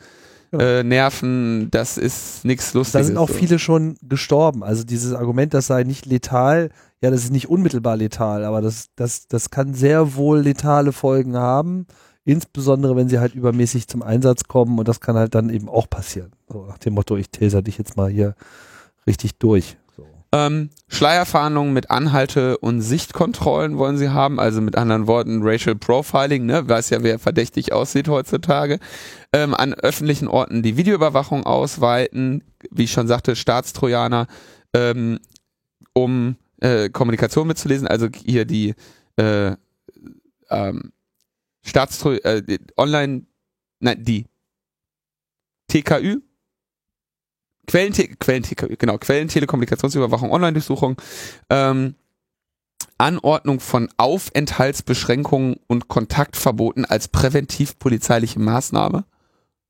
äh, Nerven, das ist nichts Lustiges. Da sind auch viele schon gestorben. Also dieses Argument, das sei nicht letal, ja, das ist nicht unmittelbar letal, aber das, das, das kann sehr wohl letale Folgen haben. Insbesondere, wenn sie halt übermäßig zum Einsatz kommen und das kann halt dann eben auch passieren. So nach dem Motto, ich taser dich jetzt mal hier richtig durch. Ähm, Schleierfahndungen mit Anhalte- und Sichtkontrollen wollen sie haben, also mit anderen Worten Racial Profiling, ne, weiß ja, wer verdächtig aussieht heutzutage. Ähm, an öffentlichen Orten die Videoüberwachung ausweiten, wie ich schon sagte, Staatstrojaner, ähm, um äh, Kommunikation mitzulesen, also hier die äh, ähm, Staatstro äh, Online, nein, die TKÜ, Quellente Quellen-TKÜ, genau, Quellentelekommunikationsüberwachung, Online-Durchsuchung, ähm, Anordnung von Aufenthaltsbeschränkungen und Kontaktverboten als präventiv-polizeiliche Maßnahme,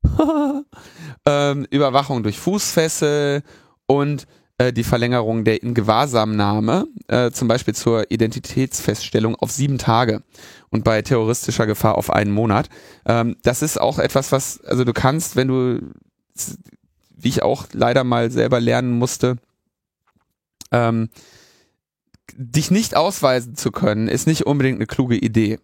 ähm, Überwachung durch Fußfessel und äh, die Verlängerung der Ingewahrsamnahme, äh, zum Beispiel zur Identitätsfeststellung auf sieben Tage und bei terroristischer Gefahr auf einen Monat. Ähm, das ist auch etwas, was, also du kannst, wenn du wie ich auch leider mal selber lernen musste, ähm, dich nicht ausweisen zu können, ist nicht unbedingt eine kluge Idee.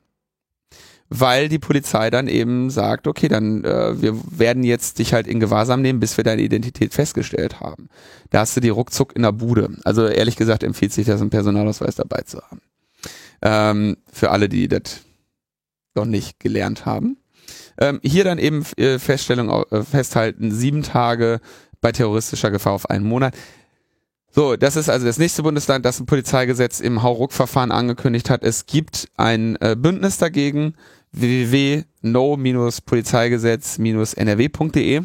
Weil die Polizei dann eben sagt, okay, dann äh, wir werden jetzt dich halt in Gewahrsam nehmen, bis wir deine Identität festgestellt haben. Da hast du die ruckzuck in der Bude. Also ehrlich gesagt empfiehlt sich das, einen Personalausweis dabei zu haben. Ähm, für alle, die das noch nicht gelernt haben. Ähm, hier dann eben äh, Feststellung äh, festhalten, sieben Tage bei terroristischer Gefahr auf einen Monat. So, das ist also das nächste Bundesland, das ein Polizeigesetz im Hauruck-Verfahren angekündigt hat. Es gibt ein äh, Bündnis dagegen. www.no-polizeigesetz-nrw.de,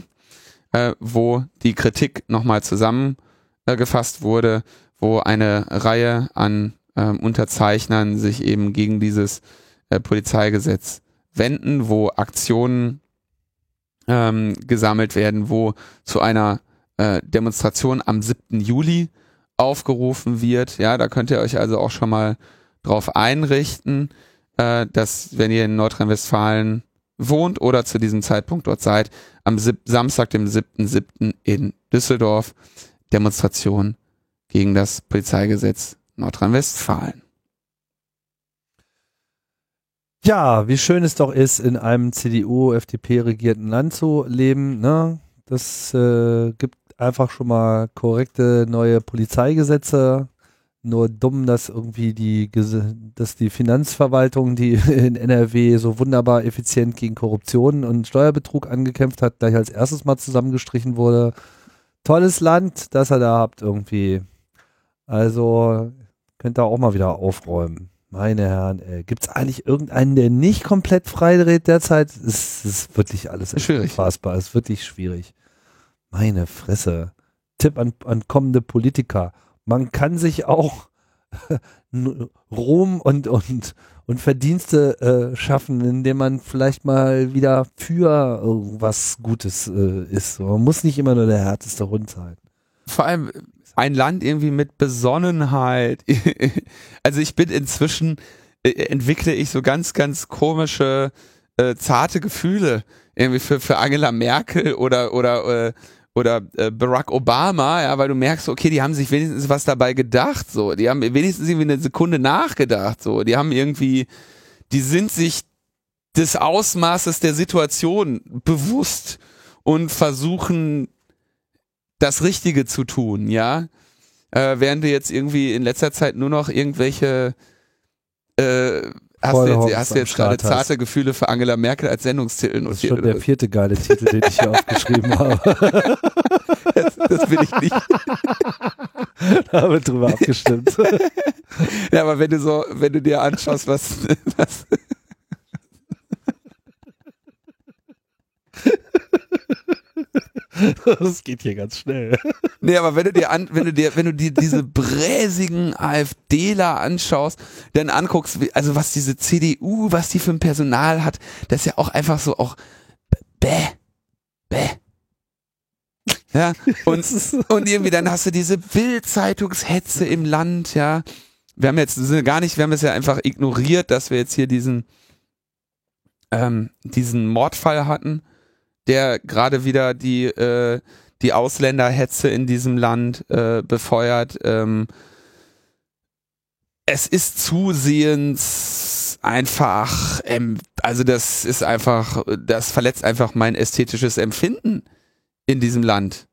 äh, wo die Kritik nochmal zusammengefasst äh, wurde, wo eine Reihe an äh, Unterzeichnern sich eben gegen dieses äh, Polizeigesetz wenden, wo Aktionen ähm, gesammelt werden, wo zu einer äh, Demonstration am 7. Juli aufgerufen wird. Ja, da könnt ihr euch also auch schon mal drauf einrichten, äh, dass wenn ihr in Nordrhein-Westfalen wohnt oder zu diesem Zeitpunkt dort seid, am Samstag, dem 7.7. in Düsseldorf Demonstration gegen das Polizeigesetz Nordrhein-Westfalen. Ja, wie schön es doch ist, in einem CDU-FDP-regierten Land zu leben. Ne? Das äh, gibt einfach schon mal korrekte neue Polizeigesetze. Nur dumm, dass irgendwie die, dass die Finanzverwaltung, die in NRW so wunderbar effizient gegen Korruption und Steuerbetrug angekämpft hat, gleich als erstes mal zusammengestrichen wurde. Tolles Land, das ihr da habt irgendwie. Also könnt ihr auch mal wieder aufräumen. Meine Herren, gibt es eigentlich irgendeinen, der nicht komplett frei dreht derzeit? Es ist wirklich alles schwierig. Unfassbar. Es ist wirklich schwierig. Meine Fresse. Tipp an, an kommende Politiker. Man kann sich auch Ruhm und, und, und Verdienste äh, schaffen, indem man vielleicht mal wieder für was Gutes äh, ist. Man muss nicht immer nur der härteste Hund sein. Vor allem ein Land irgendwie mit Besonnenheit. also ich bin inzwischen, äh, entwickle ich so ganz, ganz komische, äh, zarte Gefühle irgendwie für, für Angela Merkel oder, oder, äh, oder äh, Barack Obama, ja, weil du merkst, okay, die haben sich wenigstens was dabei gedacht, so, die haben wenigstens irgendwie eine Sekunde nachgedacht, so, die haben irgendwie, die sind sich des Ausmaßes der Situation bewusst und versuchen das Richtige zu tun, ja. Äh, während du jetzt irgendwie in letzter Zeit nur noch irgendwelche äh, Hast du, jetzt, hast du jetzt gerade zarte Gefühle für Angela Merkel als Sendungstitel notiert? Das ist schon der vierte geile Titel, den ich hier aufgeschrieben habe. Das, das will ich nicht. Da haben wir drüber abgestimmt. Ja, aber wenn du so, wenn du dir anschaust, was, was Das geht hier ganz schnell. Nee, aber wenn du dir an, wenn du dir, wenn du dir diese bräsigen AfDler anschaust, dann anguckst, also was diese CDU, was die für ein Personal hat, das ist ja auch einfach so auch bäh, bäh. Ja, und, und irgendwie dann hast du diese Bildzeitungshetze im Land, ja. Wir haben jetzt gar nicht, wir haben es ja einfach ignoriert, dass wir jetzt hier diesen, ähm, diesen Mordfall hatten der gerade wieder die, äh, die Ausländerhetze in diesem Land äh, befeuert. Ähm, es ist zusehends einfach, ähm, also das ist einfach, das verletzt einfach mein ästhetisches Empfinden in diesem Land,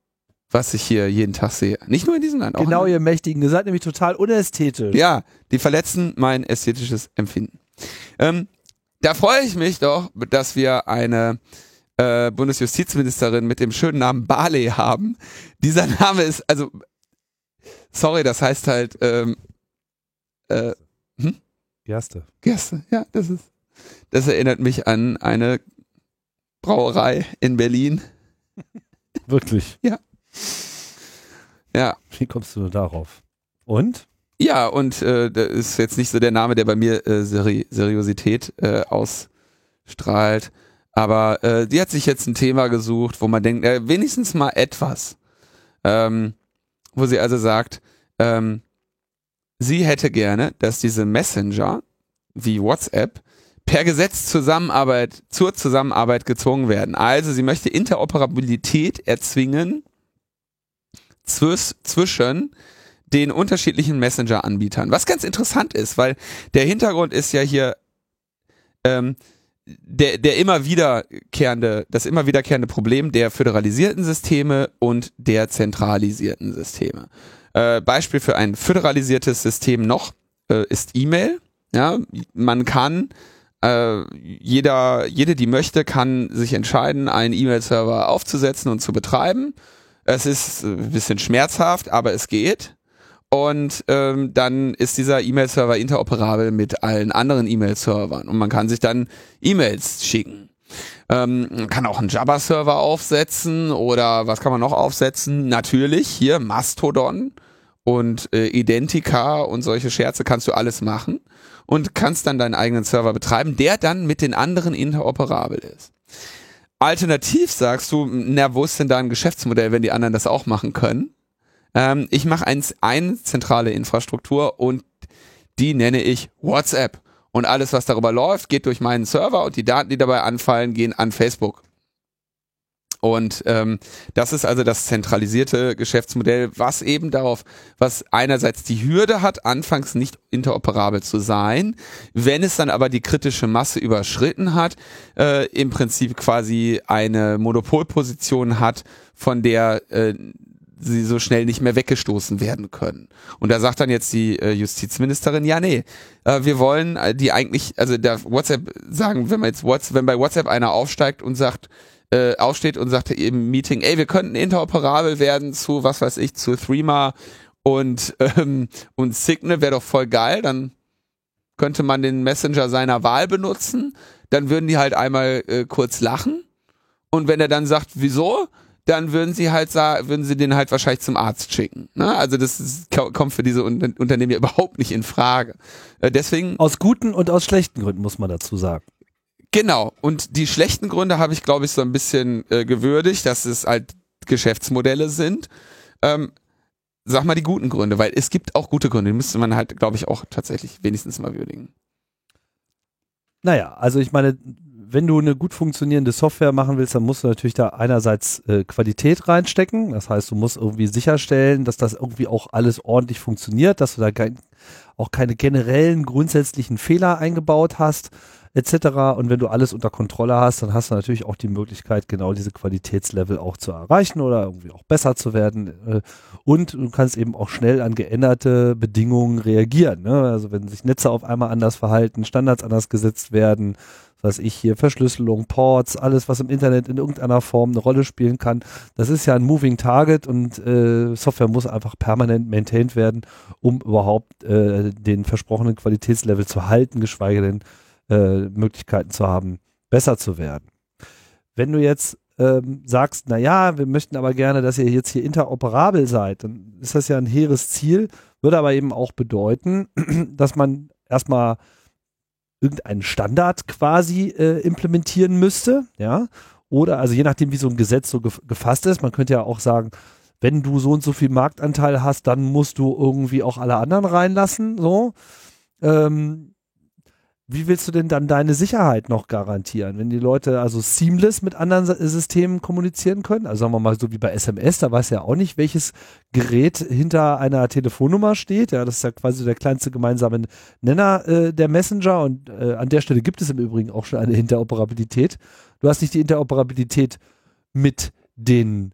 was ich hier jeden Tag sehe. Nicht nur in diesem Land. Genau, ihr Mächtigen, ihr seid nämlich total unästhetisch. Ja, die verletzen mein ästhetisches Empfinden. Ähm, da freue ich mich doch, dass wir eine äh, Bundesjustizministerin mit dem schönen Namen Barley haben. Dieser Name ist, also, sorry, das heißt halt, ähm, äh, hm? Gerste. Gerste, ja, das ist, das erinnert mich an eine Brauerei in Berlin. Wirklich? Ja. Ja. Wie kommst du darauf? Und? Ja, und äh, das ist jetzt nicht so der Name, der bei mir äh, Seri Seriosität äh, ausstrahlt. Aber äh, die hat sich jetzt ein Thema gesucht, wo man denkt, äh, wenigstens mal etwas. Ähm, wo sie also sagt, ähm, sie hätte gerne, dass diese Messenger wie WhatsApp per Gesetz Zusammenarbeit zur Zusammenarbeit gezwungen werden. Also sie möchte Interoperabilität erzwingen zwisch, zwischen den unterschiedlichen Messenger-Anbietern. Was ganz interessant ist, weil der Hintergrund ist ja hier, ähm, der, der immer wiederkehrende, das immer wiederkehrende Problem der föderalisierten Systeme und der zentralisierten Systeme. Äh, Beispiel für ein föderalisiertes System noch äh, ist E-Mail. Ja, man kann äh, jeder, jede, die möchte, kann sich entscheiden, einen E-Mail-Server aufzusetzen und zu betreiben. Es ist ein bisschen schmerzhaft, aber es geht. Und ähm, dann ist dieser E-Mail-Server interoperabel mit allen anderen E-Mail-Servern und man kann sich dann E-Mails schicken. Ähm, man kann auch einen Java-Server aufsetzen oder was kann man noch aufsetzen? Natürlich hier Mastodon und äh, Identica und solche Scherze kannst du alles machen und kannst dann deinen eigenen Server betreiben, der dann mit den anderen interoperabel ist. Alternativ sagst du, na, wo ist denn da ein Geschäftsmodell, wenn die anderen das auch machen können? Ähm, ich mache eine zentrale Infrastruktur und die nenne ich WhatsApp. Und alles, was darüber läuft, geht durch meinen Server und die Daten, die dabei anfallen, gehen an Facebook. Und ähm, das ist also das zentralisierte Geschäftsmodell, was eben darauf, was einerseits die Hürde hat, anfangs nicht interoperabel zu sein, wenn es dann aber die kritische Masse überschritten hat, äh, im Prinzip quasi eine Monopolposition hat, von der äh, sie so schnell nicht mehr weggestoßen werden können. Und da sagt dann jetzt die äh, Justizministerin, ja, nee, äh, wir wollen äh, die eigentlich, also der WhatsApp sagen, wenn man jetzt WhatsApp, wenn bei WhatsApp einer aufsteigt und sagt, äh, aufsteht und sagt im Meeting, ey, wir könnten interoperabel werden zu, was weiß ich, zu Threema und, ähm, und Signal wäre doch voll geil, dann könnte man den Messenger seiner Wahl benutzen, dann würden die halt einmal äh, kurz lachen und wenn er dann sagt, wieso, dann würden sie halt sagen, würden sie den halt wahrscheinlich zum Arzt schicken. Ne? Also das ist, kommt für diese Un Unternehmen überhaupt nicht in Frage. Äh, deswegen aus guten und aus schlechten Gründen muss man dazu sagen. Genau. Und die schlechten Gründe habe ich, glaube ich, so ein bisschen äh, gewürdigt, dass es halt Geschäftsmodelle sind. Ähm, sag mal die guten Gründe, weil es gibt auch gute Gründe, die müsste man halt, glaube ich, auch tatsächlich wenigstens mal würdigen. Naja, also ich meine, wenn du eine gut funktionierende Software machen willst, dann musst du natürlich da einerseits äh, Qualität reinstecken. Das heißt, du musst irgendwie sicherstellen, dass das irgendwie auch alles ordentlich funktioniert, dass du da kein, auch keine generellen grundsätzlichen Fehler eingebaut hast, etc. Und wenn du alles unter Kontrolle hast, dann hast du natürlich auch die Möglichkeit, genau diese Qualitätslevel auch zu erreichen oder irgendwie auch besser zu werden. Äh, und du kannst eben auch schnell an geänderte Bedingungen reagieren. Ne? Also wenn sich Netze auf einmal anders verhalten, Standards anders gesetzt werden, was ich hier, Verschlüsselung, Ports, alles, was im Internet in irgendeiner Form eine Rolle spielen kann. Das ist ja ein Moving Target und äh, Software muss einfach permanent maintained werden, um überhaupt äh, den versprochenen Qualitätslevel zu halten, geschweige denn äh, Möglichkeiten zu haben, besser zu werden. Wenn du jetzt ähm, sagst, na ja, wir möchten aber gerne, dass ihr jetzt hier interoperabel seid, dann ist das ja ein hehres Ziel, würde aber eben auch bedeuten, dass man erstmal irgendeinen Standard quasi äh, implementieren müsste, ja, oder also je nachdem, wie so ein Gesetz so gefasst ist, man könnte ja auch sagen, wenn du so und so viel Marktanteil hast, dann musst du irgendwie auch alle anderen reinlassen, so. Ähm, wie willst du denn dann deine Sicherheit noch garantieren, wenn die Leute also seamless mit anderen Systemen kommunizieren können? Also sagen wir mal so wie bei SMS, da weiß ja auch nicht, welches Gerät hinter einer Telefonnummer steht. Ja, das ist ja quasi der kleinste gemeinsame Nenner äh, der Messenger und äh, an der Stelle gibt es im Übrigen auch schon eine Interoperabilität. Du hast nicht die Interoperabilität mit den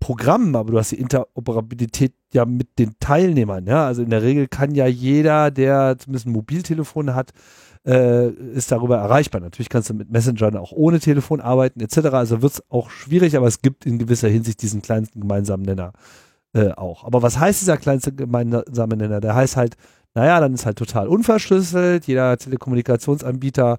Programmen, aber du hast die Interoperabilität ja mit den Teilnehmern. Ja? Also in der Regel kann ja jeder, der zumindest ein Mobiltelefon hat, äh, ist darüber erreichbar. Natürlich kannst du mit Messengern auch ohne Telefon arbeiten etc. Also wird es auch schwierig, aber es gibt in gewisser Hinsicht diesen kleinsten gemeinsamen Nenner äh, auch. Aber was heißt dieser kleinste gemeinsame Nenner? Der heißt halt, naja, dann ist halt total unverschlüsselt. Jeder Telekommunikationsanbieter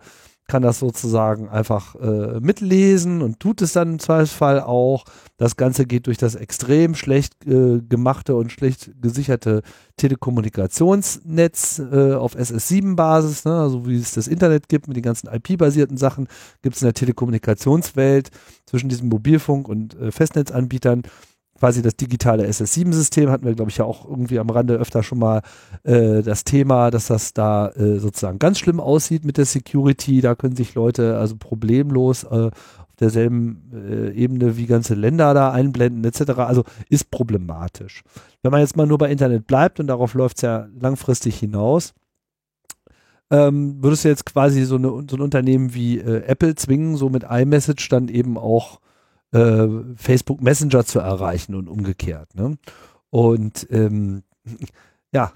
kann das sozusagen einfach äh, mitlesen und tut es dann im Zweifelsfall auch. Das Ganze geht durch das extrem schlecht äh, gemachte und schlecht gesicherte Telekommunikationsnetz äh, auf SS7-Basis, ne? also wie es das Internet gibt mit den ganzen IP-basierten Sachen, gibt es in der Telekommunikationswelt zwischen diesem Mobilfunk- und äh, Festnetzanbietern quasi das digitale SS7-System, hatten wir, glaube ich, ja auch irgendwie am Rande öfter schon mal äh, das Thema, dass das da äh, sozusagen ganz schlimm aussieht mit der Security. Da können sich Leute also problemlos äh, auf derselben äh, Ebene wie ganze Länder da einblenden, etc. Also ist problematisch. Wenn man jetzt mal nur bei Internet bleibt und darauf läuft es ja langfristig hinaus, ähm, würdest du jetzt quasi so, eine, so ein Unternehmen wie äh, Apple zwingen, so mit iMessage dann eben auch äh, Facebook Messenger zu erreichen und umgekehrt. Ne? Und ähm, ja,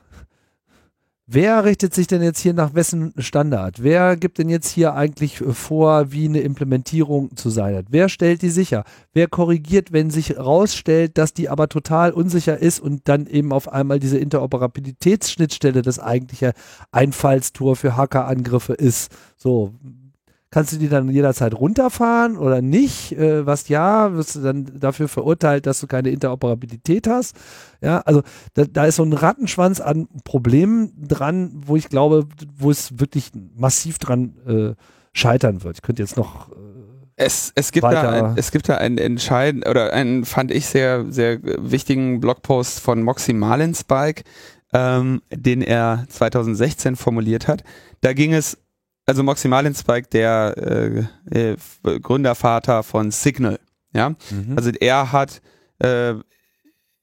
Wer richtet sich denn jetzt hier nach wessen Standard? Wer gibt denn jetzt hier eigentlich vor, wie eine Implementierung zu sein hat? Wer stellt die sicher? Wer korrigiert, wenn sich herausstellt, dass die aber total unsicher ist und dann eben auf einmal diese Interoperabilitätsschnittstelle das eigentliche Einfallstor für Hackerangriffe ist? So, Kannst du die dann jederzeit runterfahren oder nicht? Äh, was ja, wirst du dann dafür verurteilt, dass du keine Interoperabilität hast. Ja, also da, da ist so ein Rattenschwanz an Problemen dran, wo ich glaube, wo es wirklich massiv dran äh, scheitern wird. Ich könnte jetzt noch äh, es, es gibt da ein, es gibt da einen entscheidenden oder einen fand ich sehr sehr wichtigen Blogpost von Moxie Marlinspike, ähm, den er 2016 formuliert hat. Da ging es also Maximalin Spike, der äh, äh, Gründervater von Signal. Ja, mhm. also er hat äh,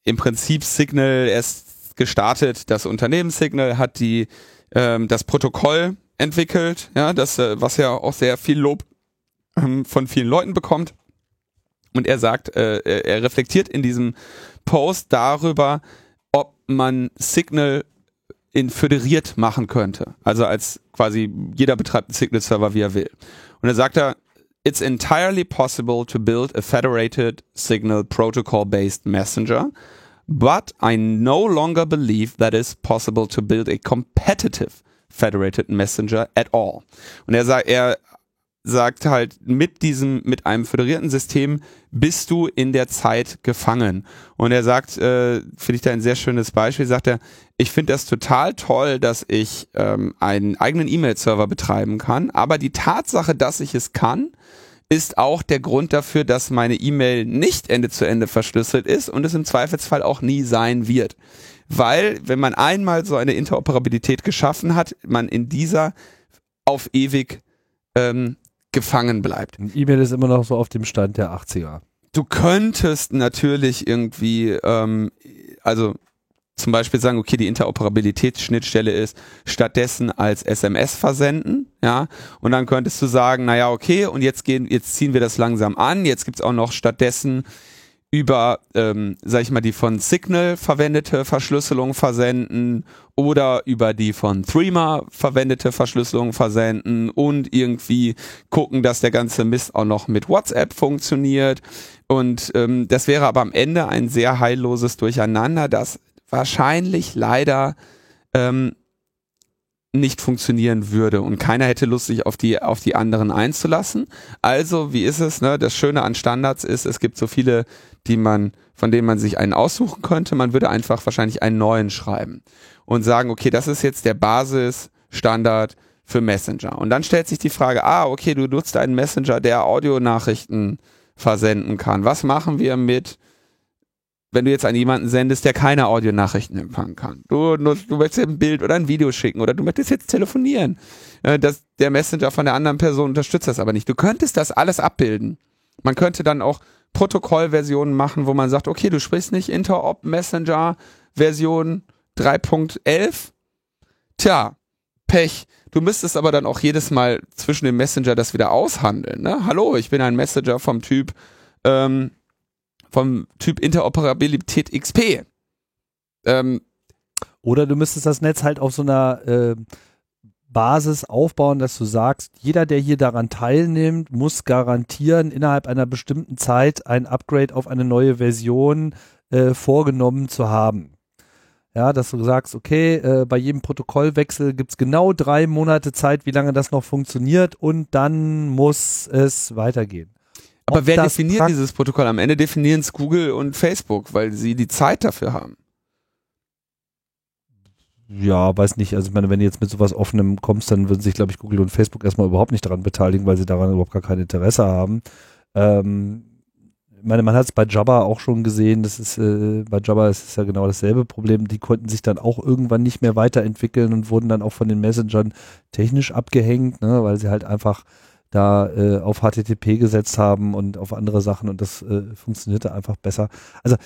im Prinzip Signal erst gestartet. Das Unternehmen Signal hat die ähm, das Protokoll entwickelt, ja, das äh, was ja auch sehr viel Lob ähm, von vielen Leuten bekommt. Und er sagt, äh, er reflektiert in diesem Post darüber, ob man Signal in föderiert machen könnte. Also als quasi jeder betreibt einen Signal-Server, wie er will. Und dann sagt er, it's entirely possible to build a federated signal protocol-based messenger, but I no longer believe that it's possible to build a competitive federated messenger at all. Und er sagt, er sagt halt, mit diesem, mit einem föderierten System bist du in der Zeit gefangen. Und er sagt, äh, finde ich da ein sehr schönes Beispiel, sagt er, ich finde das total toll, dass ich ähm, einen eigenen E-Mail-Server betreiben kann, aber die Tatsache, dass ich es kann, ist auch der Grund dafür, dass meine E-Mail nicht Ende zu Ende verschlüsselt ist und es im Zweifelsfall auch nie sein wird. Weil, wenn man einmal so eine Interoperabilität geschaffen hat, man in dieser auf ewig ähm, gefangen bleibt. E-Mail ist immer noch so auf dem Stand der 80er. Du könntest natürlich irgendwie, ähm, also zum Beispiel sagen, okay, die Interoperabilitätsschnittstelle ist stattdessen als SMS versenden, ja, und dann könntest du sagen, naja, okay, und jetzt gehen, jetzt ziehen wir das langsam an, jetzt gibt's auch noch stattdessen über, ähm, sag ich mal, die von Signal verwendete Verschlüsselung versenden oder über die von Threema verwendete Verschlüsselung versenden und irgendwie gucken, dass der ganze Mist auch noch mit WhatsApp funktioniert. Und ähm, das wäre aber am Ende ein sehr heilloses Durcheinander, das wahrscheinlich leider ähm, nicht funktionieren würde und keiner hätte Lust, sich auf die, auf die anderen einzulassen. Also, wie ist es? Ne? Das Schöne an Standards ist, es gibt so viele, die man, von denen man sich einen aussuchen könnte. Man würde einfach wahrscheinlich einen neuen schreiben und sagen, okay, das ist jetzt der Basisstandard für Messenger. Und dann stellt sich die Frage, ah, okay, du nutzt einen Messenger, der Audionachrichten versenden kann. Was machen wir mit wenn du jetzt an jemanden sendest, der keine Audionachrichten empfangen kann. Du, du, du möchtest ein Bild oder ein Video schicken oder du möchtest jetzt telefonieren. Äh, das, der Messenger von der anderen Person unterstützt das aber nicht. Du könntest das alles abbilden. Man könnte dann auch Protokollversionen machen, wo man sagt, okay, du sprichst nicht Interop Messenger Version 3.11. Tja, Pech. Du müsstest aber dann auch jedes Mal zwischen dem Messenger das wieder aushandeln. Ne? Hallo, ich bin ein Messenger vom Typ ähm, vom Typ Interoperabilität XP. Ähm, Oder du müsstest das Netz halt auf so einer äh, Basis aufbauen, dass du sagst, jeder, der hier daran teilnimmt, muss garantieren, innerhalb einer bestimmten Zeit ein Upgrade auf eine neue Version äh, vorgenommen zu haben. Ja, dass du sagst, okay, äh, bei jedem Protokollwechsel gibt's genau drei Monate Zeit, wie lange das noch funktioniert und dann muss es weitergehen. Aber wer definiert dieses Protokoll? Am Ende definieren es Google und Facebook, weil sie die Zeit dafür haben. Ja, weiß nicht. Also ich meine, wenn du jetzt mit sowas offenem kommst, dann würden sich, glaube ich, Google und Facebook erstmal überhaupt nicht daran beteiligen, weil sie daran überhaupt gar kein Interesse haben. Ähm, ich meine, man hat es bei Jabba auch schon gesehen, das ist, äh, bei Jabba ist es ja genau dasselbe Problem. Die konnten sich dann auch irgendwann nicht mehr weiterentwickeln und wurden dann auch von den Messengern technisch abgehängt, ne, weil sie halt einfach da äh, auf HTTP gesetzt haben und auf andere Sachen und das äh, funktionierte einfach besser. Also äh,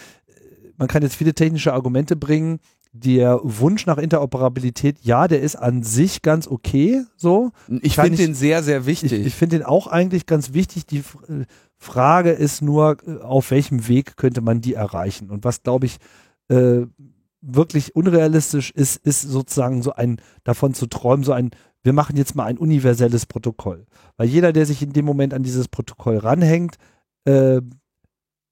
man kann jetzt viele technische Argumente bringen. Der Wunsch nach Interoperabilität, ja, der ist an sich ganz okay, so. Ich finde den sehr, sehr wichtig. Ich, ich finde den auch eigentlich ganz wichtig. Die äh, Frage ist nur, äh, auf welchem Weg könnte man die erreichen? Und was, glaube ich, äh, wirklich unrealistisch ist, ist sozusagen so ein, davon zu träumen, so ein, wir machen jetzt mal ein universelles Protokoll. Weil jeder, der sich in dem Moment an dieses Protokoll ranhängt, äh,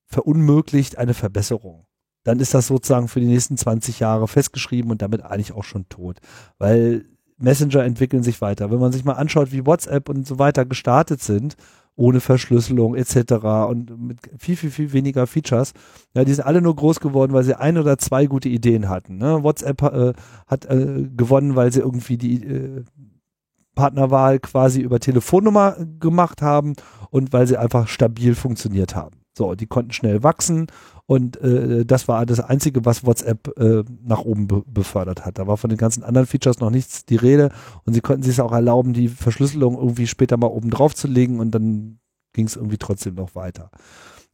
verunmöglicht eine Verbesserung. Dann ist das sozusagen für die nächsten 20 Jahre festgeschrieben und damit eigentlich auch schon tot. Weil Messenger entwickeln sich weiter. Wenn man sich mal anschaut, wie WhatsApp und so weiter gestartet sind, ohne Verschlüsselung etc. und mit viel, viel, viel weniger Features. Ja, die sind alle nur groß geworden, weil sie ein oder zwei gute Ideen hatten. Ne? WhatsApp äh, hat äh, gewonnen, weil sie irgendwie die äh, Partnerwahl quasi über Telefonnummer gemacht haben und weil sie einfach stabil funktioniert haben. So, die konnten schnell wachsen und äh, das war das Einzige, was WhatsApp äh, nach oben be befördert hat. Da war von den ganzen anderen Features noch nichts die Rede und sie konnten sich auch erlauben, die Verschlüsselung irgendwie später mal oben drauf zu legen und dann ging es irgendwie trotzdem noch weiter.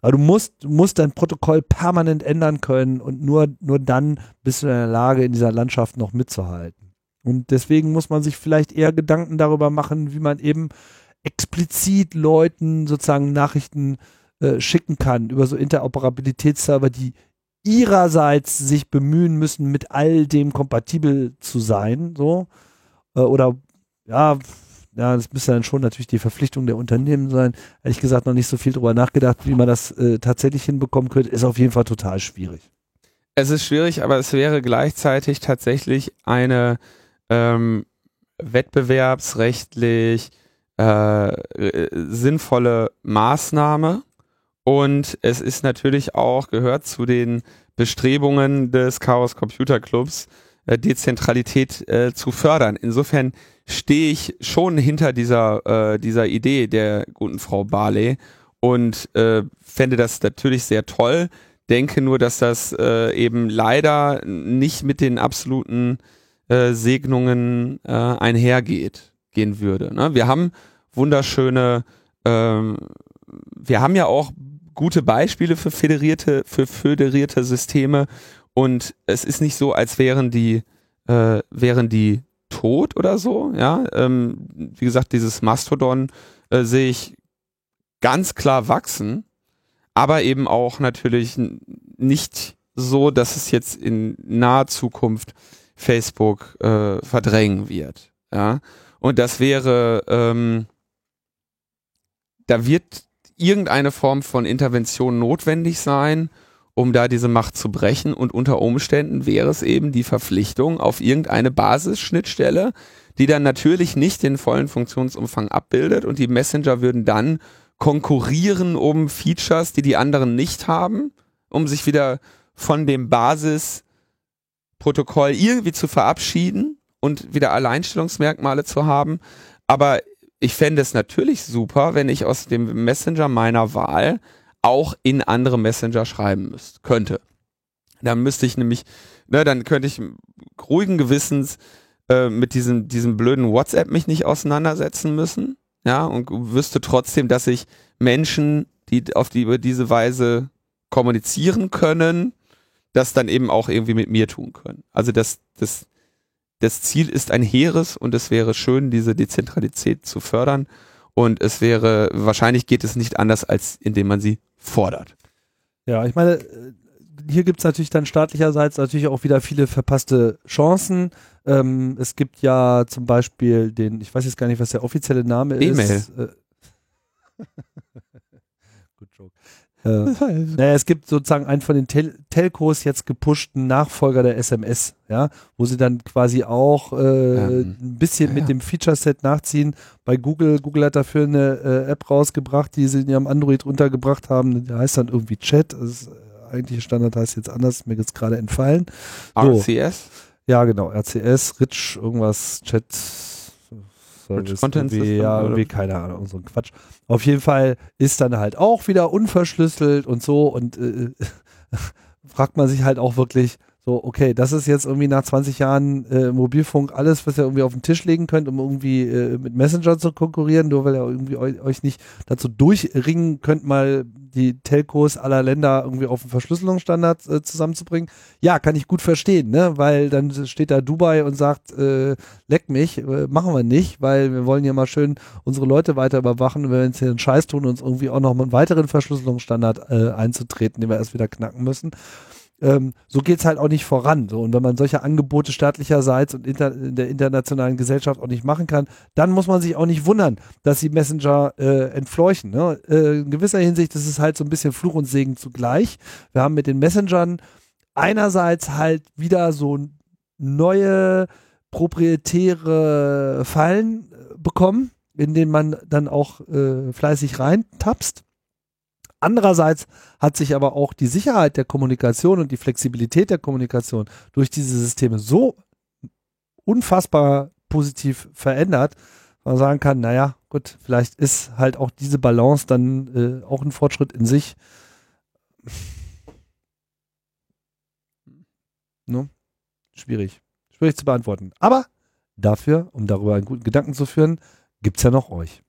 Aber du musst, du musst dein Protokoll permanent ändern können und nur, nur dann bist du in der Lage, in dieser Landschaft noch mitzuhalten. Und deswegen muss man sich vielleicht eher Gedanken darüber machen, wie man eben explizit Leuten sozusagen Nachrichten äh, schicken kann über so Interoperabilitätsserver, die ihrerseits sich bemühen müssen, mit all dem kompatibel zu sein, so äh, oder ja, ja, das müsste dann schon natürlich die Verpflichtung der Unternehmen sein. Ehrlich gesagt noch nicht so viel drüber nachgedacht, wie man das äh, tatsächlich hinbekommen könnte. Ist auf jeden Fall total schwierig. Es ist schwierig, aber es wäre gleichzeitig tatsächlich eine ähm, wettbewerbsrechtlich äh, sinnvolle Maßnahme. Und es ist natürlich auch, gehört zu den Bestrebungen des Chaos Computer Clubs, äh, Dezentralität äh, zu fördern. Insofern stehe ich schon hinter dieser, äh, dieser Idee der guten Frau Barley und äh, fände das natürlich sehr toll. Denke nur, dass das äh, eben leider nicht mit den absoluten äh, Segnungen äh, einhergeht, gehen würde. Ne? Wir haben wunderschöne, ähm, wir haben ja auch gute Beispiele für föderierte, für föderierte Systeme und es ist nicht so, als wären die, äh, wären die tot oder so. Ja, ähm, wie gesagt, dieses Mastodon äh, sehe ich ganz klar wachsen, aber eben auch natürlich nicht so, dass es jetzt in naher Zukunft Facebook äh, verdrängen wird. Ja, und das wäre, ähm, da wird irgendeine Form von Intervention notwendig sein, um da diese Macht zu brechen. Und unter Umständen wäre es eben die Verpflichtung auf irgendeine Basisschnittstelle, die dann natürlich nicht den vollen Funktionsumfang abbildet und die Messenger würden dann konkurrieren um Features, die die anderen nicht haben, um sich wieder von dem Basis Protokoll irgendwie zu verabschieden und wieder Alleinstellungsmerkmale zu haben. Aber ich fände es natürlich super, wenn ich aus dem Messenger meiner Wahl auch in andere Messenger schreiben müsste, könnte. Dann müsste ich nämlich, ne, dann könnte ich ruhigen Gewissens äh, mit diesem, diesem blöden WhatsApp mich nicht auseinandersetzen müssen. Ja, und wüsste trotzdem, dass ich Menschen, die auf die über diese Weise kommunizieren können, das dann eben auch irgendwie mit mir tun können. Also das, das, das Ziel ist ein hehres und es wäre schön, diese Dezentralität zu fördern. Und es wäre, wahrscheinlich geht es nicht anders, als indem man sie fordert. Ja, ich meine, hier gibt es natürlich dann staatlicherseits natürlich auch wieder viele verpasste Chancen. Ähm, es gibt ja zum Beispiel den, ich weiß jetzt gar nicht, was der offizielle Name ist. E-Mail. Äh, Äh, naja, es gibt sozusagen einen von den Tel Telcos jetzt gepushten Nachfolger der SMS, ja, wo sie dann quasi auch äh, ähm, ein bisschen ja, mit dem Feature-Set nachziehen. Bei Google, Google hat dafür eine äh, App rausgebracht, die sie in ihrem Android runtergebracht haben. Der heißt dann irgendwie Chat. Das ist, äh, eigentliche Standard heißt jetzt anders, mir ist gerade entfallen. So. RCS? Ja, genau, RCS, Rich, irgendwas, Chat Service. Content irgendwie, ja, irgendwie, keine Ahnung, so ein Quatsch. Auf jeden Fall ist dann halt auch wieder unverschlüsselt und so und äh, fragt man sich halt auch wirklich, so, okay, das ist jetzt irgendwie nach 20 Jahren äh, Mobilfunk alles, was ihr irgendwie auf den Tisch legen könnt, um irgendwie äh, mit Messenger zu konkurrieren, nur weil ihr irgendwie eu euch nicht dazu durchringen könnt, mal die Telcos aller Länder irgendwie auf einen Verschlüsselungsstandard äh, zusammenzubringen. Ja, kann ich gut verstehen, ne? Weil dann steht da Dubai und sagt, äh, leck mich, äh, machen wir nicht, weil wir wollen ja mal schön unsere Leute weiter überwachen wenn wir uns hier einen Scheiß tun, uns irgendwie auch noch mal einen weiteren Verschlüsselungsstandard äh, einzutreten, den wir erst wieder knacken müssen. Ähm, so geht's halt auch nicht voran. So, und wenn man solche Angebote staatlicherseits und inter, in der internationalen Gesellschaft auch nicht machen kann, dann muss man sich auch nicht wundern, dass sie Messenger äh, entfleuchen. Ne? Äh, in gewisser Hinsicht ist es halt so ein bisschen Fluch und Segen zugleich. Wir haben mit den Messengern einerseits halt wieder so neue proprietäre Fallen äh, bekommen, in denen man dann auch äh, fleißig reintapst. Andererseits hat sich aber auch die Sicherheit der Kommunikation und die Flexibilität der Kommunikation durch diese Systeme so unfassbar positiv verändert, man sagen kann, naja, gut, vielleicht ist halt auch diese Balance dann äh, auch ein Fortschritt in sich. Ne? Schwierig. Schwierig zu beantworten. Aber dafür, um darüber einen guten Gedanken zu führen, gibt es ja noch euch.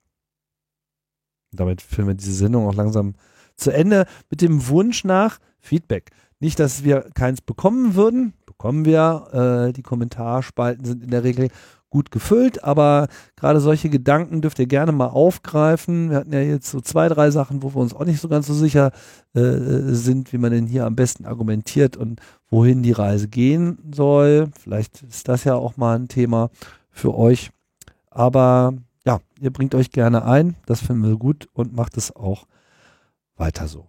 Damit führen wir diese Sendung auch langsam zu Ende mit dem Wunsch nach Feedback. Nicht, dass wir keins bekommen würden, bekommen wir. Äh, die Kommentarspalten sind in der Regel gut gefüllt, aber gerade solche Gedanken dürft ihr gerne mal aufgreifen. Wir hatten ja jetzt so zwei, drei Sachen, wo wir uns auch nicht so ganz so sicher äh, sind, wie man denn hier am besten argumentiert und wohin die Reise gehen soll. Vielleicht ist das ja auch mal ein Thema für euch. Aber ja, ihr bringt euch gerne ein, das finden wir gut und macht es auch weiter so.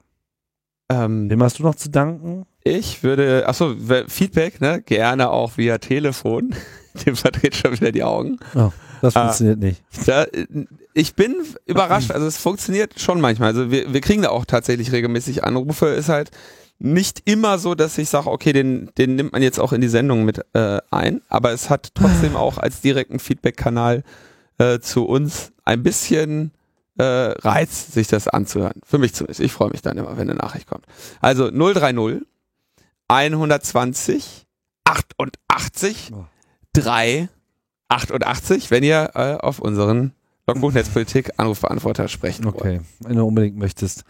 Ähm, Wem hast du noch zu danken? Ich würde, achso, Feedback, ne? Gerne auch via Telefon. Dem verdreht schon wieder die Augen. Oh, das ah. funktioniert äh, nicht. Da, ich bin überrascht, also es funktioniert schon manchmal. Also wir, wir kriegen da auch tatsächlich regelmäßig Anrufe. Ist halt nicht immer so, dass ich sage, okay, den, den nimmt man jetzt auch in die Sendung mit äh, ein, aber es hat trotzdem auch als direkten Feedback-Kanal äh, zu uns ein bisschen äh, Reiz, sich das anzuhören. Für mich zumindest. Ich freue mich dann immer, wenn eine Nachricht kommt. Also 030 120 88 3 88, wenn ihr äh, auf unseren Logbuch Netzpolitik Anrufbeantworter sprechen wollt. Okay, wenn du unbedingt möchtest.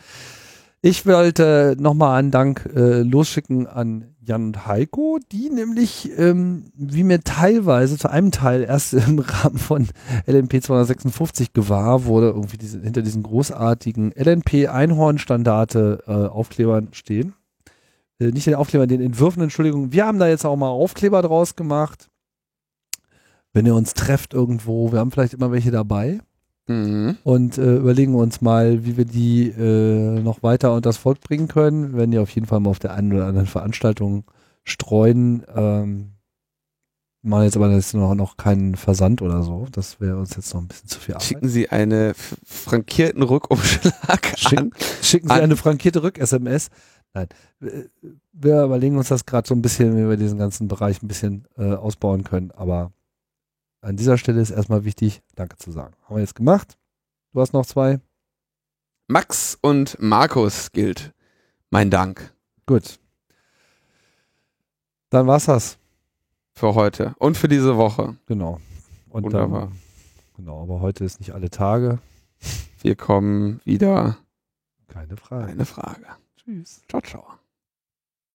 Ich wollte nochmal einen Dank äh, losschicken an Jan und Heiko, die nämlich, ähm, wie mir teilweise, zu einem Teil erst im Rahmen von LNP 256 gewahr wurde, irgendwie diese, hinter diesen großartigen LNP-Einhorn-Standarte äh, Aufklebern stehen. Äh, nicht den Aufkleber, den Entwürfen, Entschuldigung. Wir haben da jetzt auch mal Aufkleber draus gemacht. Wenn ihr uns trefft irgendwo, wir haben vielleicht immer welche dabei. Mhm. Und äh, überlegen uns mal, wie wir die äh, noch weiter unter das Volk bringen können. Wir werden die auf jeden Fall mal auf der einen oder anderen Veranstaltung streuen. Ähm, machen jetzt aber jetzt noch, noch keinen Versand oder so. Das wäre uns jetzt noch ein bisschen zu viel Arbeit. Schicken Sie einen frankierten Rückumschlag Schick, an. Schicken Sie an. eine frankierte Rück-SMS. Nein. Wir überlegen uns das gerade so ein bisschen, wie wir diesen ganzen Bereich ein bisschen äh, ausbauen können. Aber an dieser Stelle ist erstmal wichtig, Danke zu sagen. Haben wir jetzt gemacht. Du hast noch zwei. Max und Markus gilt. Mein Dank. Gut. Dann war's das. Für heute und für diese Woche. Genau. Und Wunderbar. Dann, genau, aber heute ist nicht alle Tage. Wir kommen wieder. Keine Frage. Keine Frage. Tschüss. Ciao, ciao.